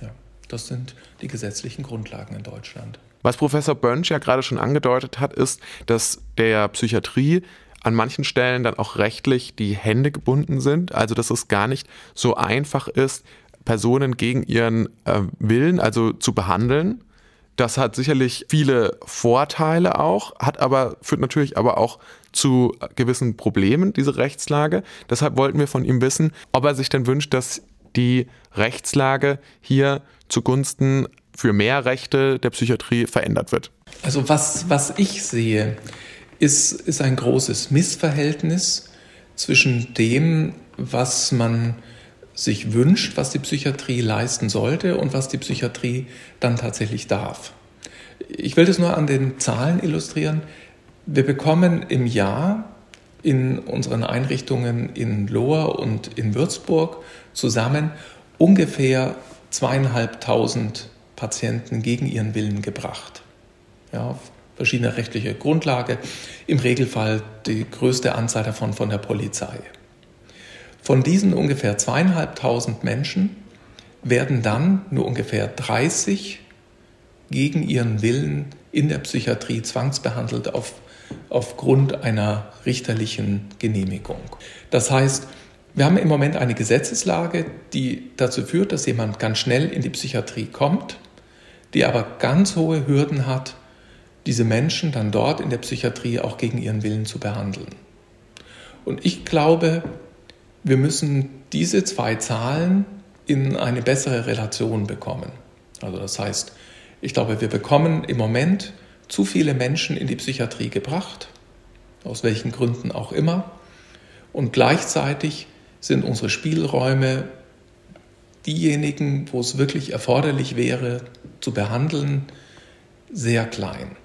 Ja, das sind die gesetzlichen Grundlagen in Deutschland. Was Professor Bönsch ja gerade schon angedeutet hat, ist, dass der Psychiatrie an manchen Stellen dann auch rechtlich die Hände gebunden sind. Also dass es gar nicht so einfach ist, Personen gegen ihren äh, Willen, also zu behandeln. Das hat sicherlich viele Vorteile auch, hat aber, führt natürlich aber auch zu gewissen Problemen, diese Rechtslage. Deshalb wollten wir von ihm wissen, ob er sich denn wünscht, dass die Rechtslage hier zugunsten für mehr Rechte der Psychiatrie verändert wird. Also was, was ich sehe, ist, ist ein großes Missverhältnis zwischen dem, was man sich wünscht, was die Psychiatrie leisten sollte und was die Psychiatrie dann tatsächlich darf. Ich will das nur an den Zahlen illustrieren. Wir bekommen im Jahr in unseren Einrichtungen in Lohr und in Würzburg zusammen ungefähr zweieinhalbtausend Patienten gegen ihren Willen gebracht. Ja, verschiedene rechtliche Grundlage, im Regelfall die größte Anzahl davon von der Polizei. Von diesen ungefähr zweieinhalbtausend Menschen werden dann nur ungefähr 30 gegen ihren Willen in der Psychiatrie zwangsbehandelt auf, aufgrund einer richterlichen Genehmigung. Das heißt, wir haben im Moment eine Gesetzeslage, die dazu führt, dass jemand ganz schnell in die Psychiatrie kommt, die aber ganz hohe Hürden hat, diese Menschen dann dort in der Psychiatrie auch gegen ihren Willen zu behandeln. Und ich glaube, wir müssen diese zwei Zahlen in eine bessere Relation bekommen. Also das heißt, ich glaube, wir bekommen im Moment zu viele Menschen in die Psychiatrie gebracht, aus welchen Gründen auch immer. Und gleichzeitig sind unsere Spielräume diejenigen, wo es wirklich erforderlich wäre, zu behandeln, sehr klein.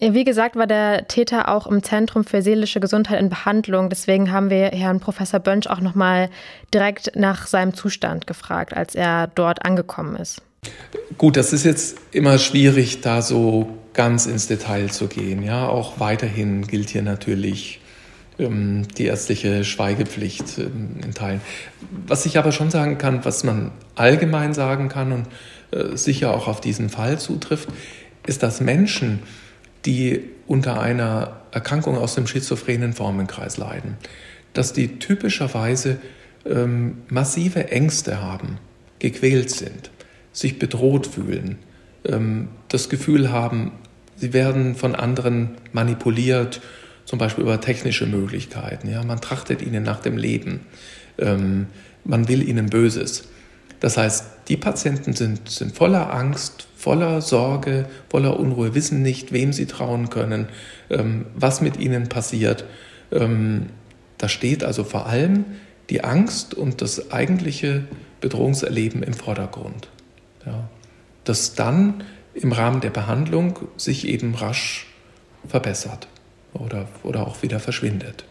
Wie gesagt, war der Täter auch im Zentrum für seelische Gesundheit in Behandlung. Deswegen haben wir Herrn Professor Bönsch auch nochmal direkt nach seinem Zustand gefragt, als er dort angekommen ist. Gut, das ist jetzt immer schwierig, da so ganz ins Detail zu gehen. Ja, auch weiterhin gilt hier natürlich ähm, die ärztliche Schweigepflicht ähm, in Teilen. Was ich aber schon sagen kann, was man allgemein sagen kann und äh, sicher auch auf diesen Fall zutrifft, ist, dass Menschen, die unter einer Erkrankung aus dem schizophrenen Formenkreis leiden, dass die typischerweise ähm, massive Ängste haben, gequält sind, sich bedroht fühlen, ähm, das Gefühl haben, sie werden von anderen manipuliert, zum Beispiel über technische Möglichkeiten. Ja? Man trachtet ihnen nach dem Leben, ähm, man will ihnen Böses. Das heißt, die Patienten sind, sind voller Angst, voller Sorge, voller Unruhe, wissen nicht, wem sie trauen können, ähm, was mit ihnen passiert. Ähm, da steht also vor allem die Angst und das eigentliche Bedrohungserleben im Vordergrund. Ja. Das dann im Rahmen der Behandlung sich eben rasch verbessert oder, oder auch wieder verschwindet.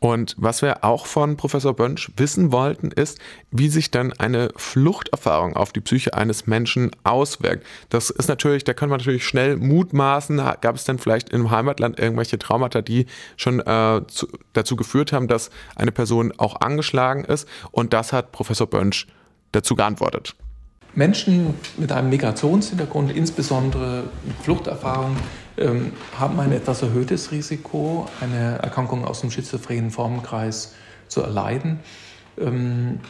Und was wir auch von Professor Bönsch wissen wollten, ist, wie sich dann eine Fluchterfahrung auf die Psyche eines Menschen auswirkt. Das ist natürlich, da kann man natürlich schnell mutmaßen, gab es dann vielleicht im Heimatland irgendwelche Traumata, die schon äh, zu, dazu geführt haben, dass eine Person auch angeschlagen ist. Und das hat Professor Bönsch dazu geantwortet. Menschen mit einem Migrationshintergrund, insbesondere mit Fluchterfahrung, ähm, haben ein etwas erhöhtes Risiko, eine Erkrankung aus dem schizophrenen Formenkreis zu erleiden. Ähm,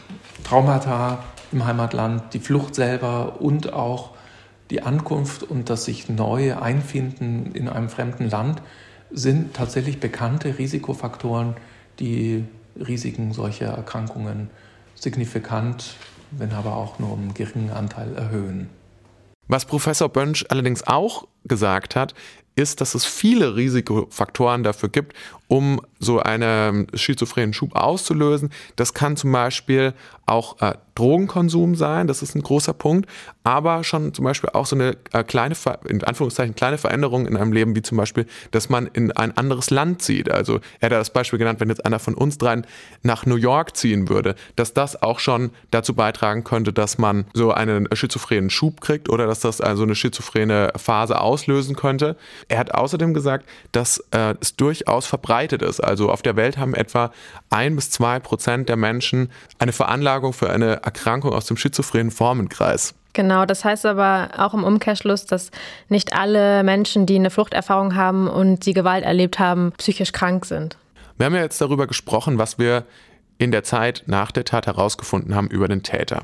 Traumata im Heimatland, die Flucht selber und auch die Ankunft und das sich neu einfinden in einem fremden Land sind tatsächlich bekannte Risikofaktoren, die Risiken solcher Erkrankungen signifikant, wenn aber auch nur um einen geringen Anteil erhöhen. Was Professor Bönsch allerdings auch gesagt hat, ist, dass es viele Risikofaktoren dafür gibt, um so einen schizophrenen Schub auszulösen. Das kann zum Beispiel auch äh, Drogenkonsum sein, das ist ein großer Punkt, aber schon zum Beispiel auch so eine äh, kleine, in Anführungszeichen, kleine Veränderung in einem Leben, wie zum Beispiel, dass man in ein anderes Land zieht. Also er hat das Beispiel genannt, wenn jetzt einer von uns dreien nach New York ziehen würde, dass das auch schon dazu beitragen könnte, dass man so einen schizophrenen Schub kriegt oder dass das also eine schizophrene Phase auslösen könnte. Er hat außerdem gesagt, dass äh, es durchaus verbreitet ist. Also auf der Welt haben etwa ein bis zwei Prozent der Menschen eine Veranlagung für eine Erkrankung aus dem schizophrenen Formenkreis. Genau, das heißt aber auch im Umkehrschluss, dass nicht alle Menschen, die eine Fluchterfahrung haben und die Gewalt erlebt haben, psychisch krank sind. Wir haben ja jetzt darüber gesprochen, was wir in der Zeit nach der Tat herausgefunden haben über den Täter.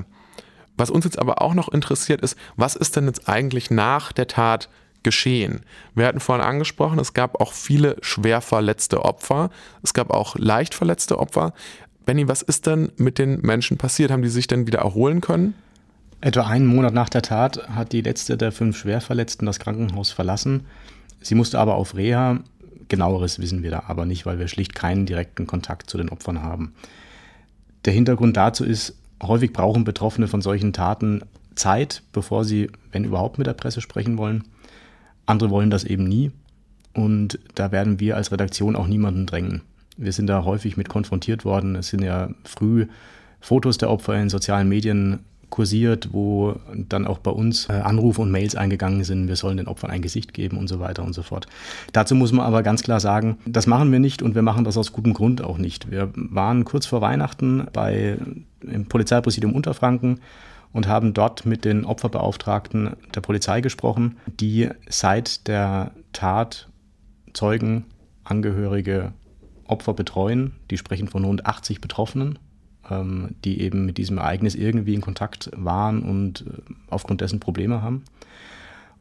Was uns jetzt aber auch noch interessiert ist, was ist denn jetzt eigentlich nach der Tat geschehen? Wir hatten vorhin angesprochen, es gab auch viele schwer verletzte Opfer, es gab auch leicht verletzte Opfer. Benny, was ist denn mit den Menschen passiert? Haben die sich denn wieder erholen können? Etwa einen Monat nach der Tat hat die letzte der fünf Schwerverletzten das Krankenhaus verlassen. Sie musste aber auf Reha. Genaueres wissen wir da aber nicht, weil wir schlicht keinen direkten Kontakt zu den Opfern haben. Der Hintergrund dazu ist, häufig brauchen Betroffene von solchen Taten Zeit, bevor sie, wenn überhaupt, mit der Presse sprechen wollen. Andere wollen das eben nie. Und da werden wir als Redaktion auch niemanden drängen. Wir sind da häufig mit konfrontiert worden. Es sind ja früh Fotos der Opfer in sozialen Medien kursiert, wo dann auch bei uns äh, Anrufe und Mails eingegangen sind, wir sollen den Opfern ein Gesicht geben und so weiter und so fort. Dazu muss man aber ganz klar sagen, das machen wir nicht und wir machen das aus gutem Grund auch nicht. Wir waren kurz vor Weihnachten bei, im Polizeipräsidium Unterfranken und haben dort mit den Opferbeauftragten der Polizei gesprochen, die seit der Tat Zeugen, Angehörige, Opfer betreuen. Die sprechen von rund 80 Betroffenen ähm, die eben mit diesem Ereignis irgendwie in Kontakt waren und äh, aufgrund dessen Probleme haben.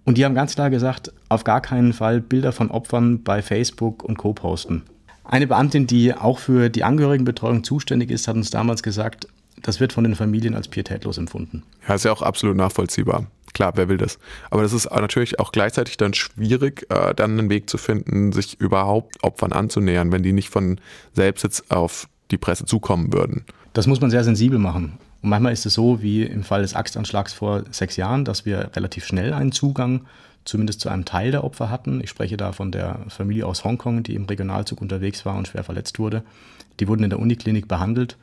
Und die haben ganz klar gesagt, auf gar keinen Fall Bilder von Opfern bei Facebook und Co. posten. Eine Beamtin, die auch für die Angehörigenbetreuung zuständig ist, hat uns damals gesagt, das wird von den Familien als pietätlos empfunden. Ja, ist ja auch absolut nachvollziehbar. Klar, wer will das? Aber das ist natürlich auch gleichzeitig dann schwierig, äh, dann einen Weg zu finden, sich überhaupt Opfern anzunähern, wenn die nicht von selbst jetzt auf die Presse zukommen würden. Das muss man sehr sensibel machen. Und manchmal ist es so, wie im Fall des Axtanschlags vor sechs Jahren, dass wir relativ schnell einen Zugang zumindest zu einem Teil der Opfer hatten. Ich spreche da von der Familie aus Hongkong, die im Regionalzug unterwegs war und schwer verletzt wurde. Die wurden in der Uniklinik behandelt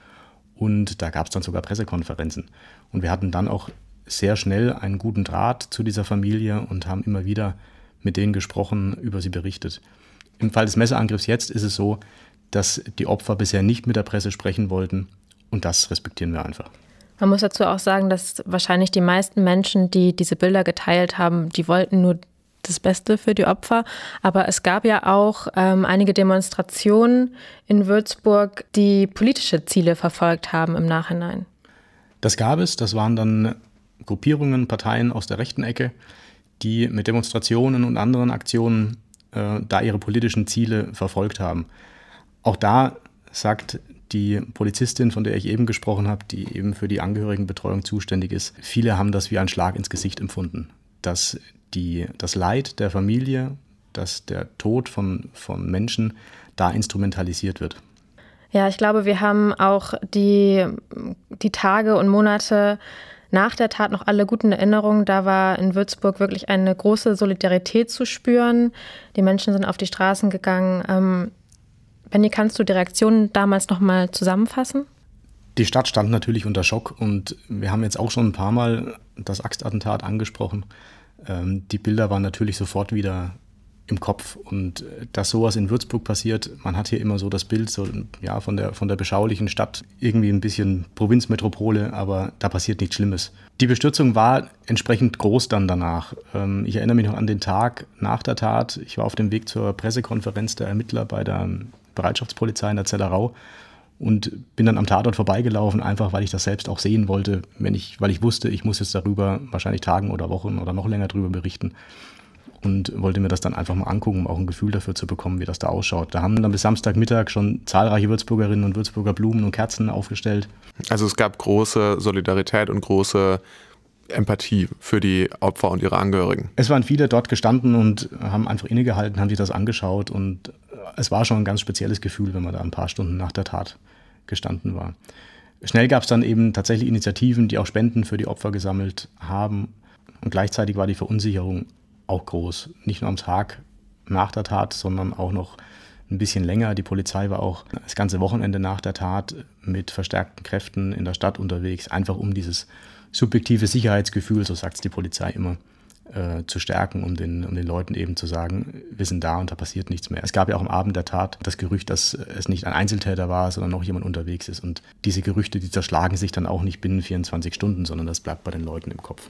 und da gab es dann sogar Pressekonferenzen. Und wir hatten dann auch sehr schnell einen guten Draht zu dieser Familie und haben immer wieder mit denen gesprochen, über sie berichtet. Im Fall des Messerangriffs jetzt ist es so, dass die Opfer bisher nicht mit der Presse sprechen wollten und das respektieren wir einfach. Man muss dazu auch sagen, dass wahrscheinlich die meisten Menschen, die diese Bilder geteilt haben, die wollten nur das Beste für die Opfer. Aber es gab ja auch ähm, einige Demonstrationen in Würzburg, die politische Ziele verfolgt haben im Nachhinein. Das gab es. Das waren dann Gruppierungen, Parteien aus der rechten Ecke, die mit Demonstrationen und anderen Aktionen äh, da ihre politischen Ziele verfolgt haben. Auch da sagt die Polizistin, von der ich eben gesprochen habe, die eben für die Angehörigenbetreuung zuständig ist, viele haben das wie ein Schlag ins Gesicht empfunden, dass die, das Leid der Familie, dass der Tod von, von Menschen da instrumentalisiert wird. Ja, ich glaube, wir haben auch die, die Tage und Monate nach der Tat noch alle guten Erinnerungen. Da war in Würzburg wirklich eine große Solidarität zu spüren. Die Menschen sind auf die Straßen gegangen. Ähm, Benny, kannst du die Reaktionen damals nochmal zusammenfassen? Die Stadt stand natürlich unter Schock und wir haben jetzt auch schon ein paar Mal das Axtattentat angesprochen. Ähm, die Bilder waren natürlich sofort wieder im Kopf und dass sowas in Würzburg passiert, man hat hier immer so das Bild so, ja, von, der, von der beschaulichen Stadt, irgendwie ein bisschen Provinzmetropole, aber da passiert nichts Schlimmes. Die Bestürzung war entsprechend groß dann danach. Ähm, ich erinnere mich noch an den Tag nach der Tat. Ich war auf dem Weg zur Pressekonferenz der Ermittler bei der Bereitschaftspolizei in der Zellerau und bin dann am Tatort vorbeigelaufen, einfach weil ich das selbst auch sehen wollte, wenn ich, weil ich wusste, ich muss jetzt darüber wahrscheinlich Tagen oder Wochen oder noch länger darüber berichten und wollte mir das dann einfach mal angucken, um auch ein Gefühl dafür zu bekommen, wie das da ausschaut. Da haben dann bis Samstagmittag schon zahlreiche Würzburgerinnen und Würzburger Blumen und Kerzen aufgestellt. Also es gab große Solidarität und große Empathie für die Opfer und ihre Angehörigen. Es waren viele dort gestanden und haben einfach innegehalten, haben sich das angeschaut und es war schon ein ganz spezielles Gefühl, wenn man da ein paar Stunden nach der Tat gestanden war. Schnell gab es dann eben tatsächlich Initiativen, die auch Spenden für die Opfer gesammelt haben. Und gleichzeitig war die Verunsicherung auch groß. Nicht nur am Tag nach der Tat, sondern auch noch ein bisschen länger. Die Polizei war auch das ganze Wochenende nach der Tat mit verstärkten Kräften in der Stadt unterwegs, einfach um dieses subjektive Sicherheitsgefühl, so sagt es die Polizei immer, äh, zu stärken, um den, um den Leuten eben zu sagen, wir sind da und da passiert nichts mehr. Es gab ja auch am Abend der Tat das Gerücht, dass es nicht ein Einzeltäter war, sondern noch jemand unterwegs ist. Und diese Gerüchte, die zerschlagen sich dann auch nicht binnen 24 Stunden, sondern das bleibt bei den Leuten im Kopf.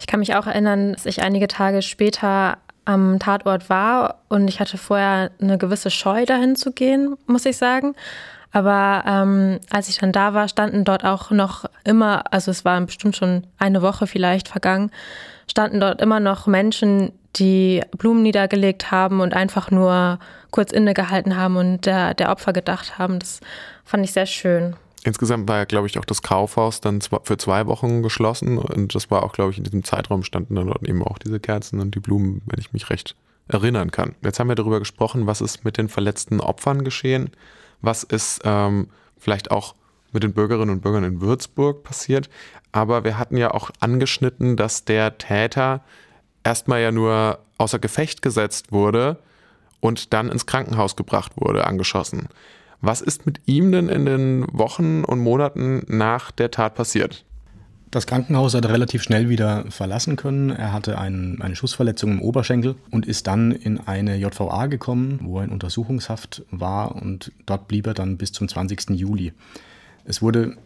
Ich kann mich auch erinnern, dass ich einige Tage später am Tatort war und ich hatte vorher eine gewisse Scheu dahin zu gehen, muss ich sagen. Aber ähm, als ich dann da war, standen dort auch noch immer, also es war bestimmt schon eine Woche vielleicht vergangen, standen dort immer noch Menschen, die Blumen niedergelegt haben und einfach nur kurz innegehalten haben und der, der Opfer gedacht haben. Das fand ich sehr schön. Insgesamt war ja, glaube ich, auch das Kaufhaus dann für zwei Wochen geschlossen und das war auch, glaube ich, in diesem Zeitraum standen dann dort eben auch diese Kerzen und die Blumen, wenn ich mich recht erinnern kann. Jetzt haben wir darüber gesprochen, was ist mit den verletzten Opfern geschehen, was ist ähm, vielleicht auch mit den Bürgerinnen und Bürgern in Würzburg passiert. Aber wir hatten ja auch angeschnitten, dass der Täter erstmal ja nur außer Gefecht gesetzt wurde und dann ins Krankenhaus gebracht wurde, angeschossen. Was ist mit ihm denn in den Wochen und Monaten nach der Tat passiert? Das Krankenhaus hat er relativ schnell wieder verlassen können. Er hatte ein, eine Schussverletzung im Oberschenkel und ist dann in eine JVA gekommen, wo er in Untersuchungshaft war und dort blieb er dann bis zum 20. Juli. Es wurde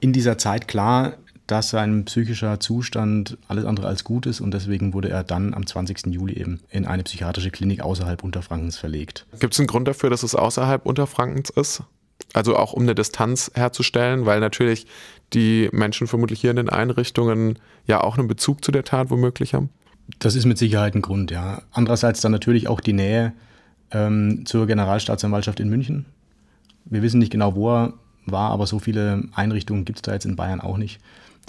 in dieser Zeit klar, dass sein psychischer Zustand alles andere als gut ist und deswegen wurde er dann am 20. Juli eben in eine psychiatrische Klinik außerhalb Unterfrankens verlegt. Gibt es einen Grund dafür, dass es außerhalb Unterfrankens ist? Also auch um eine Distanz herzustellen, weil natürlich die Menschen vermutlich hier in den Einrichtungen ja auch einen Bezug zu der Tat womöglich haben. Das ist mit Sicherheit ein Grund, ja. Andererseits dann natürlich auch die Nähe ähm, zur Generalstaatsanwaltschaft in München. Wir wissen nicht genau, wo er war, aber so viele Einrichtungen gibt es da jetzt in Bayern auch nicht.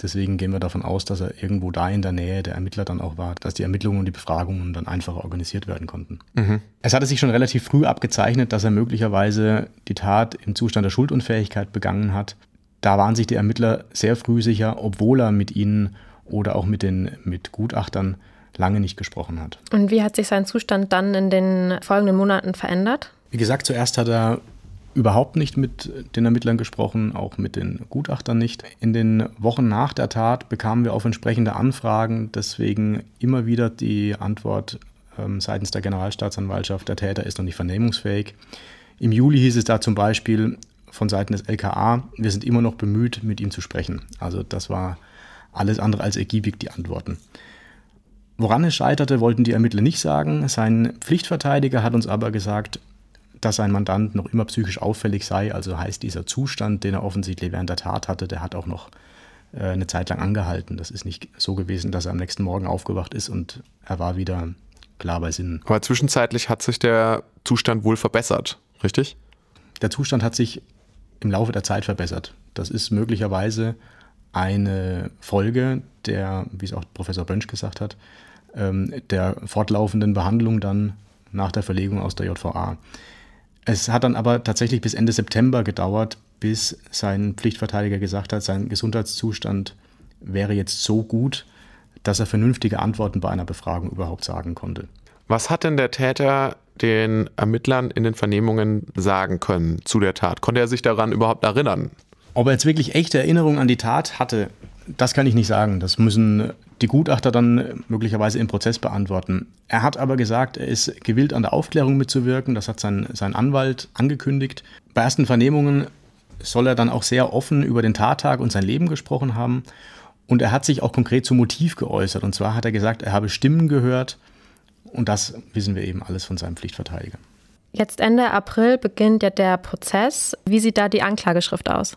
Deswegen gehen wir davon aus, dass er irgendwo da in der Nähe der Ermittler dann auch war, dass die Ermittlungen und die Befragungen dann einfacher organisiert werden konnten. Mhm. Es hatte sich schon relativ früh abgezeichnet, dass er möglicherweise die Tat im Zustand der Schuldunfähigkeit begangen hat. Da waren sich die Ermittler sehr früh sicher, obwohl er mit ihnen oder auch mit den mit Gutachtern lange nicht gesprochen hat. Und wie hat sich sein Zustand dann in den folgenden Monaten verändert? Wie gesagt, zuerst hat er überhaupt nicht mit den Ermittlern gesprochen, auch mit den Gutachtern nicht. In den Wochen nach der Tat bekamen wir auf entsprechende Anfragen deswegen immer wieder die Antwort ähm, seitens der Generalstaatsanwaltschaft, der Täter ist noch nicht vernehmungsfähig. Im Juli hieß es da zum Beispiel von Seiten des LKA, wir sind immer noch bemüht, mit ihm zu sprechen. Also das war alles andere als ergiebig, die Antworten. Woran es scheiterte, wollten die Ermittler nicht sagen. Sein Pflichtverteidiger hat uns aber gesagt, dass sein Mandant noch immer psychisch auffällig sei. Also heißt dieser Zustand, den er offensichtlich während der Tat hatte, der hat auch noch äh, eine Zeit lang angehalten. Das ist nicht so gewesen, dass er am nächsten Morgen aufgewacht ist und er war wieder klar bei Sinnen. Aber zwischenzeitlich hat sich der Zustand wohl verbessert, richtig? Der Zustand hat sich im Laufe der Zeit verbessert. Das ist möglicherweise eine Folge der, wie es auch Professor Bönsch gesagt hat, ähm, der fortlaufenden Behandlung dann nach der Verlegung aus der JVA. Es hat dann aber tatsächlich bis Ende September gedauert, bis sein Pflichtverteidiger gesagt hat, sein Gesundheitszustand wäre jetzt so gut, dass er vernünftige Antworten bei einer Befragung überhaupt sagen konnte. Was hat denn der Täter den Ermittlern in den Vernehmungen sagen können zu der Tat? Konnte er sich daran überhaupt erinnern? Ob er jetzt wirklich echte Erinnerungen an die Tat hatte, das kann ich nicht sagen. Das müssen die Gutachter dann möglicherweise im Prozess beantworten. Er hat aber gesagt, er ist gewillt, an der Aufklärung mitzuwirken. Das hat sein, sein Anwalt angekündigt. Bei ersten Vernehmungen soll er dann auch sehr offen über den Tattag und sein Leben gesprochen haben. Und er hat sich auch konkret zum Motiv geäußert. Und zwar hat er gesagt, er habe Stimmen gehört. Und das wissen wir eben alles von seinem Pflichtverteidiger. Jetzt Ende April beginnt ja der Prozess. Wie sieht da die Anklageschrift aus?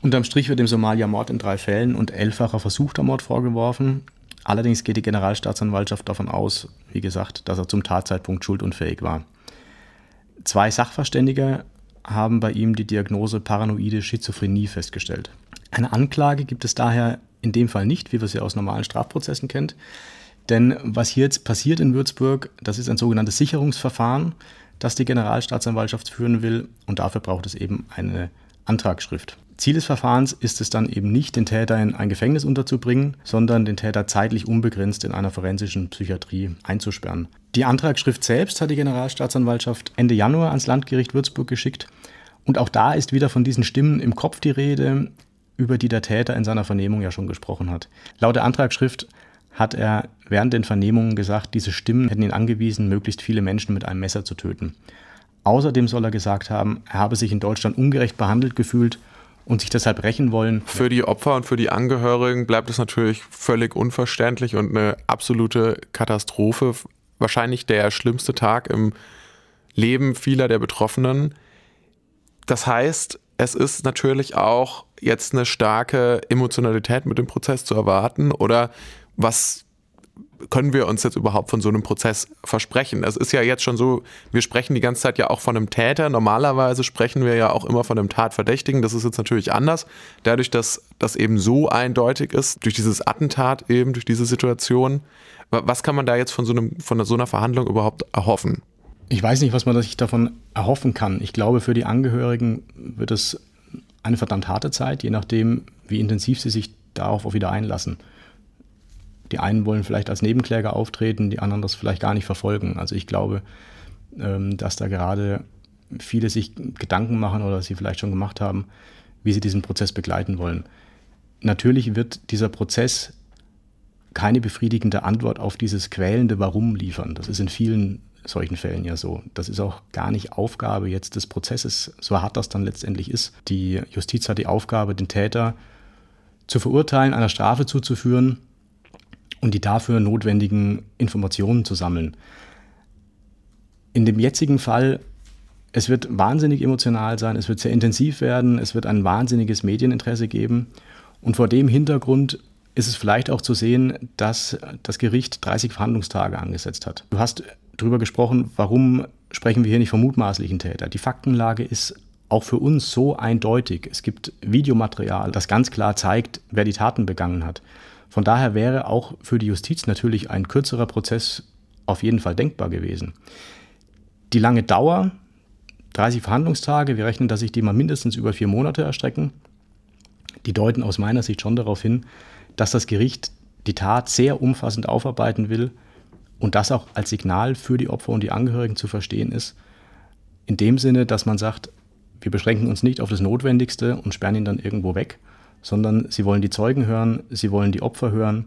Unterm Strich wird dem Somalia Mord in drei Fällen und elffacher versuchter Mord vorgeworfen. Allerdings geht die Generalstaatsanwaltschaft davon aus, wie gesagt, dass er zum Tatzeitpunkt schuldunfähig war. Zwei Sachverständige haben bei ihm die Diagnose paranoide Schizophrenie festgestellt. Eine Anklage gibt es daher in dem Fall nicht, wie wir sie aus normalen Strafprozessen kennt. Denn was hier jetzt passiert in Würzburg, das ist ein sogenanntes Sicherungsverfahren, das die Generalstaatsanwaltschaft führen will. Und dafür braucht es eben eine Antragsschrift. Ziel des Verfahrens ist es dann eben nicht, den Täter in ein Gefängnis unterzubringen, sondern den Täter zeitlich unbegrenzt in einer forensischen Psychiatrie einzusperren. Die Antragsschrift selbst hat die Generalstaatsanwaltschaft Ende Januar ans Landgericht Würzburg geschickt. Und auch da ist wieder von diesen Stimmen im Kopf die Rede, über die der Täter in seiner Vernehmung ja schon gesprochen hat. Laut der Antragsschrift hat er während den Vernehmungen gesagt, diese Stimmen hätten ihn angewiesen, möglichst viele Menschen mit einem Messer zu töten. Außerdem soll er gesagt haben, er habe sich in Deutschland ungerecht behandelt gefühlt und sich deshalb rächen wollen. Für die Opfer und für die Angehörigen bleibt es natürlich völlig unverständlich und eine absolute Katastrophe. Wahrscheinlich der schlimmste Tag im Leben vieler der Betroffenen. Das heißt, es ist natürlich auch jetzt eine starke Emotionalität mit dem Prozess zu erwarten oder was können wir uns jetzt überhaupt von so einem Prozess versprechen? Es ist ja jetzt schon so, wir sprechen die ganze Zeit ja auch von einem Täter. Normalerweise sprechen wir ja auch immer von einem Tatverdächtigen. Das ist jetzt natürlich anders. Dadurch, dass das eben so eindeutig ist, durch dieses Attentat eben, durch diese Situation. Was kann man da jetzt von so, einem, von so einer Verhandlung überhaupt erhoffen? Ich weiß nicht, was man sich davon erhoffen kann. Ich glaube, für die Angehörigen wird es eine verdammt harte Zeit, je nachdem, wie intensiv sie sich darauf auch wieder einlassen. Die einen wollen vielleicht als Nebenkläger auftreten, die anderen das vielleicht gar nicht verfolgen. Also ich glaube, ähm, dass da gerade viele sich Gedanken machen oder sie vielleicht schon gemacht haben, wie sie diesen Prozess begleiten wollen. natürlich wird dieser Prozess keine befriedigende Antwort auf dieses quälende Warum liefern. Das ist in vielen solchen Fällen ja so. Das ist auch gar nicht Aufgabe jetzt des Prozesses, so hart das dann letztendlich ist. Die Justiz hat die Aufgabe, den Täter zu verurteilen, einer Strafe zuzuführen und die dafür notwendigen Informationen zu sammeln. In dem jetzigen Fall, es wird wahnsinnig emotional sein, es wird sehr intensiv werden, es wird ein wahnsinniges Medieninteresse geben und vor dem Hintergrund ist es vielleicht auch zu sehen, dass das Gericht 30 Verhandlungstage angesetzt hat. Du hast darüber gesprochen, warum sprechen wir hier nicht vom mutmaßlichen Täter. Die Faktenlage ist auch für uns so eindeutig. Es gibt Videomaterial, das ganz klar zeigt, wer die Taten begangen hat. Von daher wäre auch für die Justiz natürlich ein kürzerer Prozess auf jeden Fall denkbar gewesen. Die lange Dauer, 30 Verhandlungstage, wir rechnen, dass sich die mal mindestens über vier Monate erstrecken, die deuten aus meiner Sicht schon darauf hin, dass das Gericht die Tat sehr umfassend aufarbeiten will und das auch als Signal für die Opfer und die Angehörigen zu verstehen ist. In dem Sinne, dass man sagt, wir beschränken uns nicht auf das Notwendigste und sperren ihn dann irgendwo weg, sondern sie wollen die Zeugen hören, sie wollen die Opfer hören,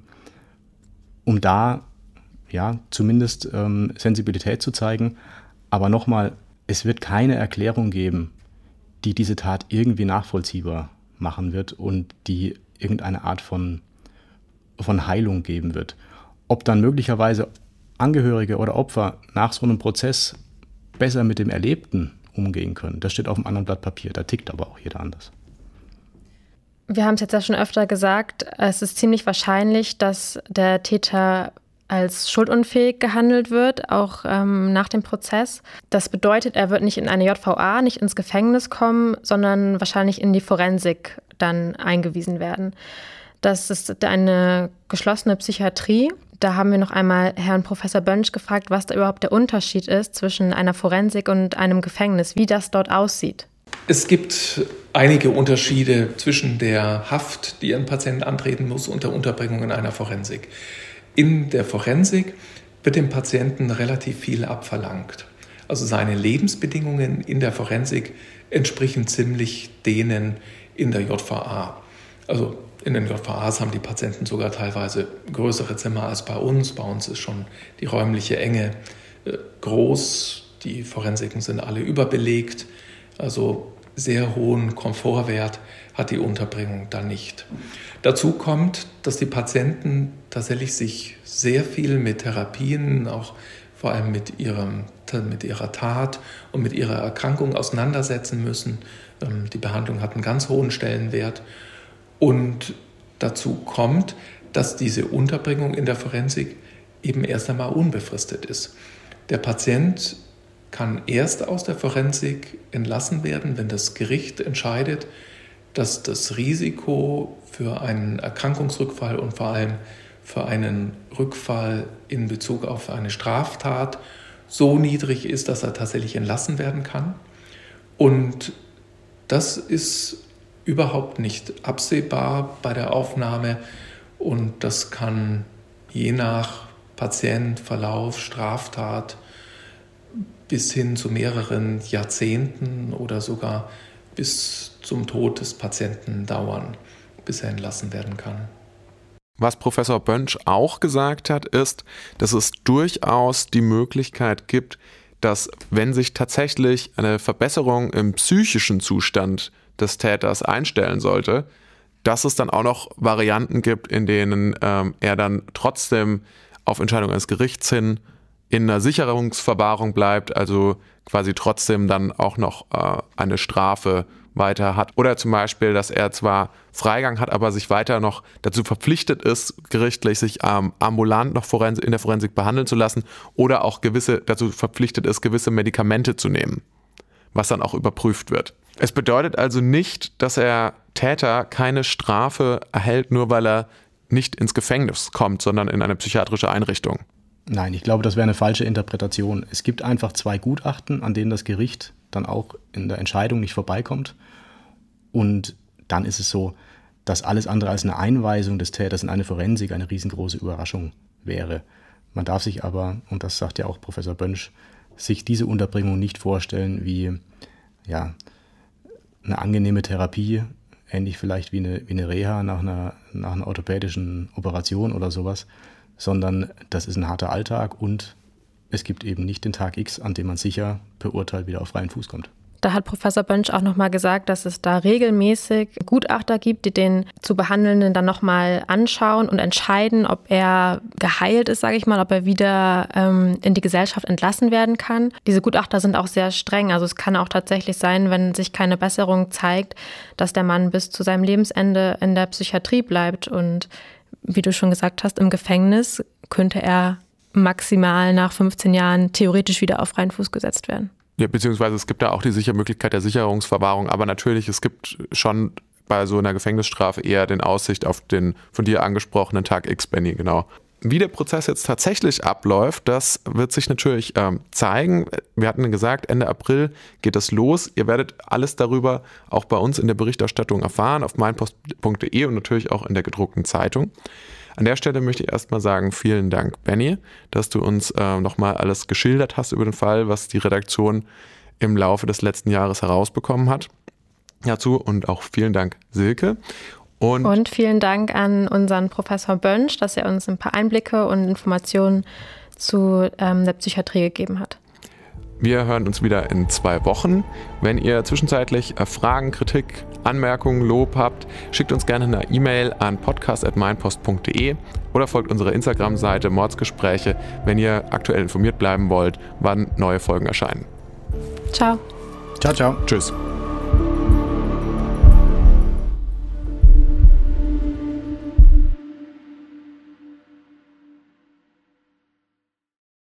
um da ja zumindest ähm, Sensibilität zu zeigen. Aber nochmal, es wird keine Erklärung geben, die diese Tat irgendwie nachvollziehbar machen wird und die irgendeine Art von, von Heilung geben wird. Ob dann möglicherweise Angehörige oder Opfer nach so einem Prozess besser mit dem Erlebten umgehen können, das steht auf einem anderen Blatt Papier. Da tickt aber auch jeder anders. Wir haben es jetzt ja schon öfter gesagt, es ist ziemlich wahrscheinlich, dass der Täter als schuldunfähig gehandelt wird, auch ähm, nach dem Prozess. Das bedeutet, er wird nicht in eine JVA, nicht ins Gefängnis kommen, sondern wahrscheinlich in die Forensik dann eingewiesen werden. Das ist eine geschlossene Psychiatrie. Da haben wir noch einmal Herrn Professor Bönsch gefragt, was da überhaupt der Unterschied ist zwischen einer Forensik und einem Gefängnis, wie das dort aussieht. Es gibt einige Unterschiede zwischen der Haft, die ein Patient antreten muss, und der Unterbringung in einer Forensik. In der Forensik wird dem Patienten relativ viel abverlangt. Also seine Lebensbedingungen in der Forensik entsprechen ziemlich denen in der JVA. Also in den JVAs haben die Patienten sogar teilweise größere Zimmer als bei uns. Bei uns ist schon die räumliche Enge äh, groß. Die Forensiken sind alle überbelegt. Also sehr hohen Komfortwert hat die Unterbringung dann nicht. Dazu kommt, dass die Patienten tatsächlich sich sehr viel mit Therapien, auch vor allem mit, ihrem, mit ihrer Tat und mit ihrer Erkrankung auseinandersetzen müssen. Ähm, die Behandlung hat einen ganz hohen Stellenwert. Und dazu kommt, dass diese Unterbringung in der Forensik eben erst einmal unbefristet ist. Der Patient kann erst aus der Forensik entlassen werden, wenn das Gericht entscheidet, dass das Risiko für einen Erkrankungsrückfall und vor allem für einen Rückfall in Bezug auf eine Straftat so niedrig ist, dass er tatsächlich entlassen werden kann. Und das ist überhaupt nicht absehbar bei der Aufnahme und das kann je nach Patient, Verlauf, Straftat bis hin zu mehreren Jahrzehnten oder sogar bis zum Tod des Patienten dauern, bis er entlassen werden kann. Was Professor Bönsch auch gesagt hat, ist, dass es durchaus die Möglichkeit gibt, dass wenn sich tatsächlich eine Verbesserung im psychischen Zustand des Täters einstellen sollte, dass es dann auch noch Varianten gibt, in denen ähm, er dann trotzdem auf Entscheidung eines Gerichts hin in einer Sicherungsverwahrung bleibt, also quasi trotzdem dann auch noch äh, eine Strafe weiter hat. Oder zum Beispiel, dass er zwar Freigang hat, aber sich weiter noch dazu verpflichtet ist, gerichtlich sich ähm, ambulant noch in der Forensik behandeln zu lassen oder auch gewisse dazu verpflichtet ist, gewisse Medikamente zu nehmen, was dann auch überprüft wird. Es bedeutet also nicht, dass er Täter keine Strafe erhält, nur weil er nicht ins Gefängnis kommt, sondern in eine psychiatrische Einrichtung. Nein, ich glaube, das wäre eine falsche Interpretation. Es gibt einfach zwei Gutachten, an denen das Gericht dann auch in der Entscheidung nicht vorbeikommt. Und dann ist es so, dass alles andere als eine Einweisung des Täters in eine Forensik eine riesengroße Überraschung wäre. Man darf sich aber, und das sagt ja auch Professor Bönsch, sich diese Unterbringung nicht vorstellen wie ja, eine angenehme Therapie ähnlich vielleicht wie eine, wie eine Reha nach einer, nach einer orthopädischen Operation oder sowas, sondern das ist ein harter Alltag und es gibt eben nicht den Tag X, an dem man sicher beurteilt wieder auf freien Fuß kommt. Da hat Professor Bönsch auch nochmal gesagt, dass es da regelmäßig Gutachter gibt, die den zu Behandelnden dann nochmal anschauen und entscheiden, ob er geheilt ist, sage ich mal, ob er wieder ähm, in die Gesellschaft entlassen werden kann. Diese Gutachter sind auch sehr streng. Also es kann auch tatsächlich sein, wenn sich keine Besserung zeigt, dass der Mann bis zu seinem Lebensende in der Psychiatrie bleibt. Und wie du schon gesagt hast, im Gefängnis könnte er maximal nach 15 Jahren theoretisch wieder auf freien Fuß gesetzt werden. Ja, beziehungsweise es gibt da auch die Sicher Möglichkeit der Sicherungsverwahrung, aber natürlich, es gibt schon bei so einer Gefängnisstrafe eher den Aussicht auf den von dir angesprochenen Tag X, Benny, genau. Wie der Prozess jetzt tatsächlich abläuft, das wird sich natürlich ähm, zeigen. Wir hatten gesagt, Ende April geht es los. Ihr werdet alles darüber auch bei uns in der Berichterstattung erfahren, auf meinpost.de und natürlich auch in der gedruckten Zeitung. An der Stelle möchte ich erstmal sagen, vielen Dank, Benny, dass du uns äh, nochmal alles geschildert hast über den Fall, was die Redaktion im Laufe des letzten Jahres herausbekommen hat. Dazu und auch vielen Dank, Silke. Und, und vielen Dank an unseren Professor Bönsch, dass er uns ein paar Einblicke und Informationen zu ähm, der Psychiatrie gegeben hat. Wir hören uns wieder in zwei Wochen. Wenn ihr zwischenzeitlich äh, Fragen, Kritik, Anmerkungen, Lob habt, schickt uns gerne eine E-Mail an podcast.meinpost.de oder folgt unserer Instagram-Seite Mordsgespräche, wenn ihr aktuell informiert bleiben wollt, wann neue Folgen erscheinen. Ciao. Ciao, ciao. Tschüss.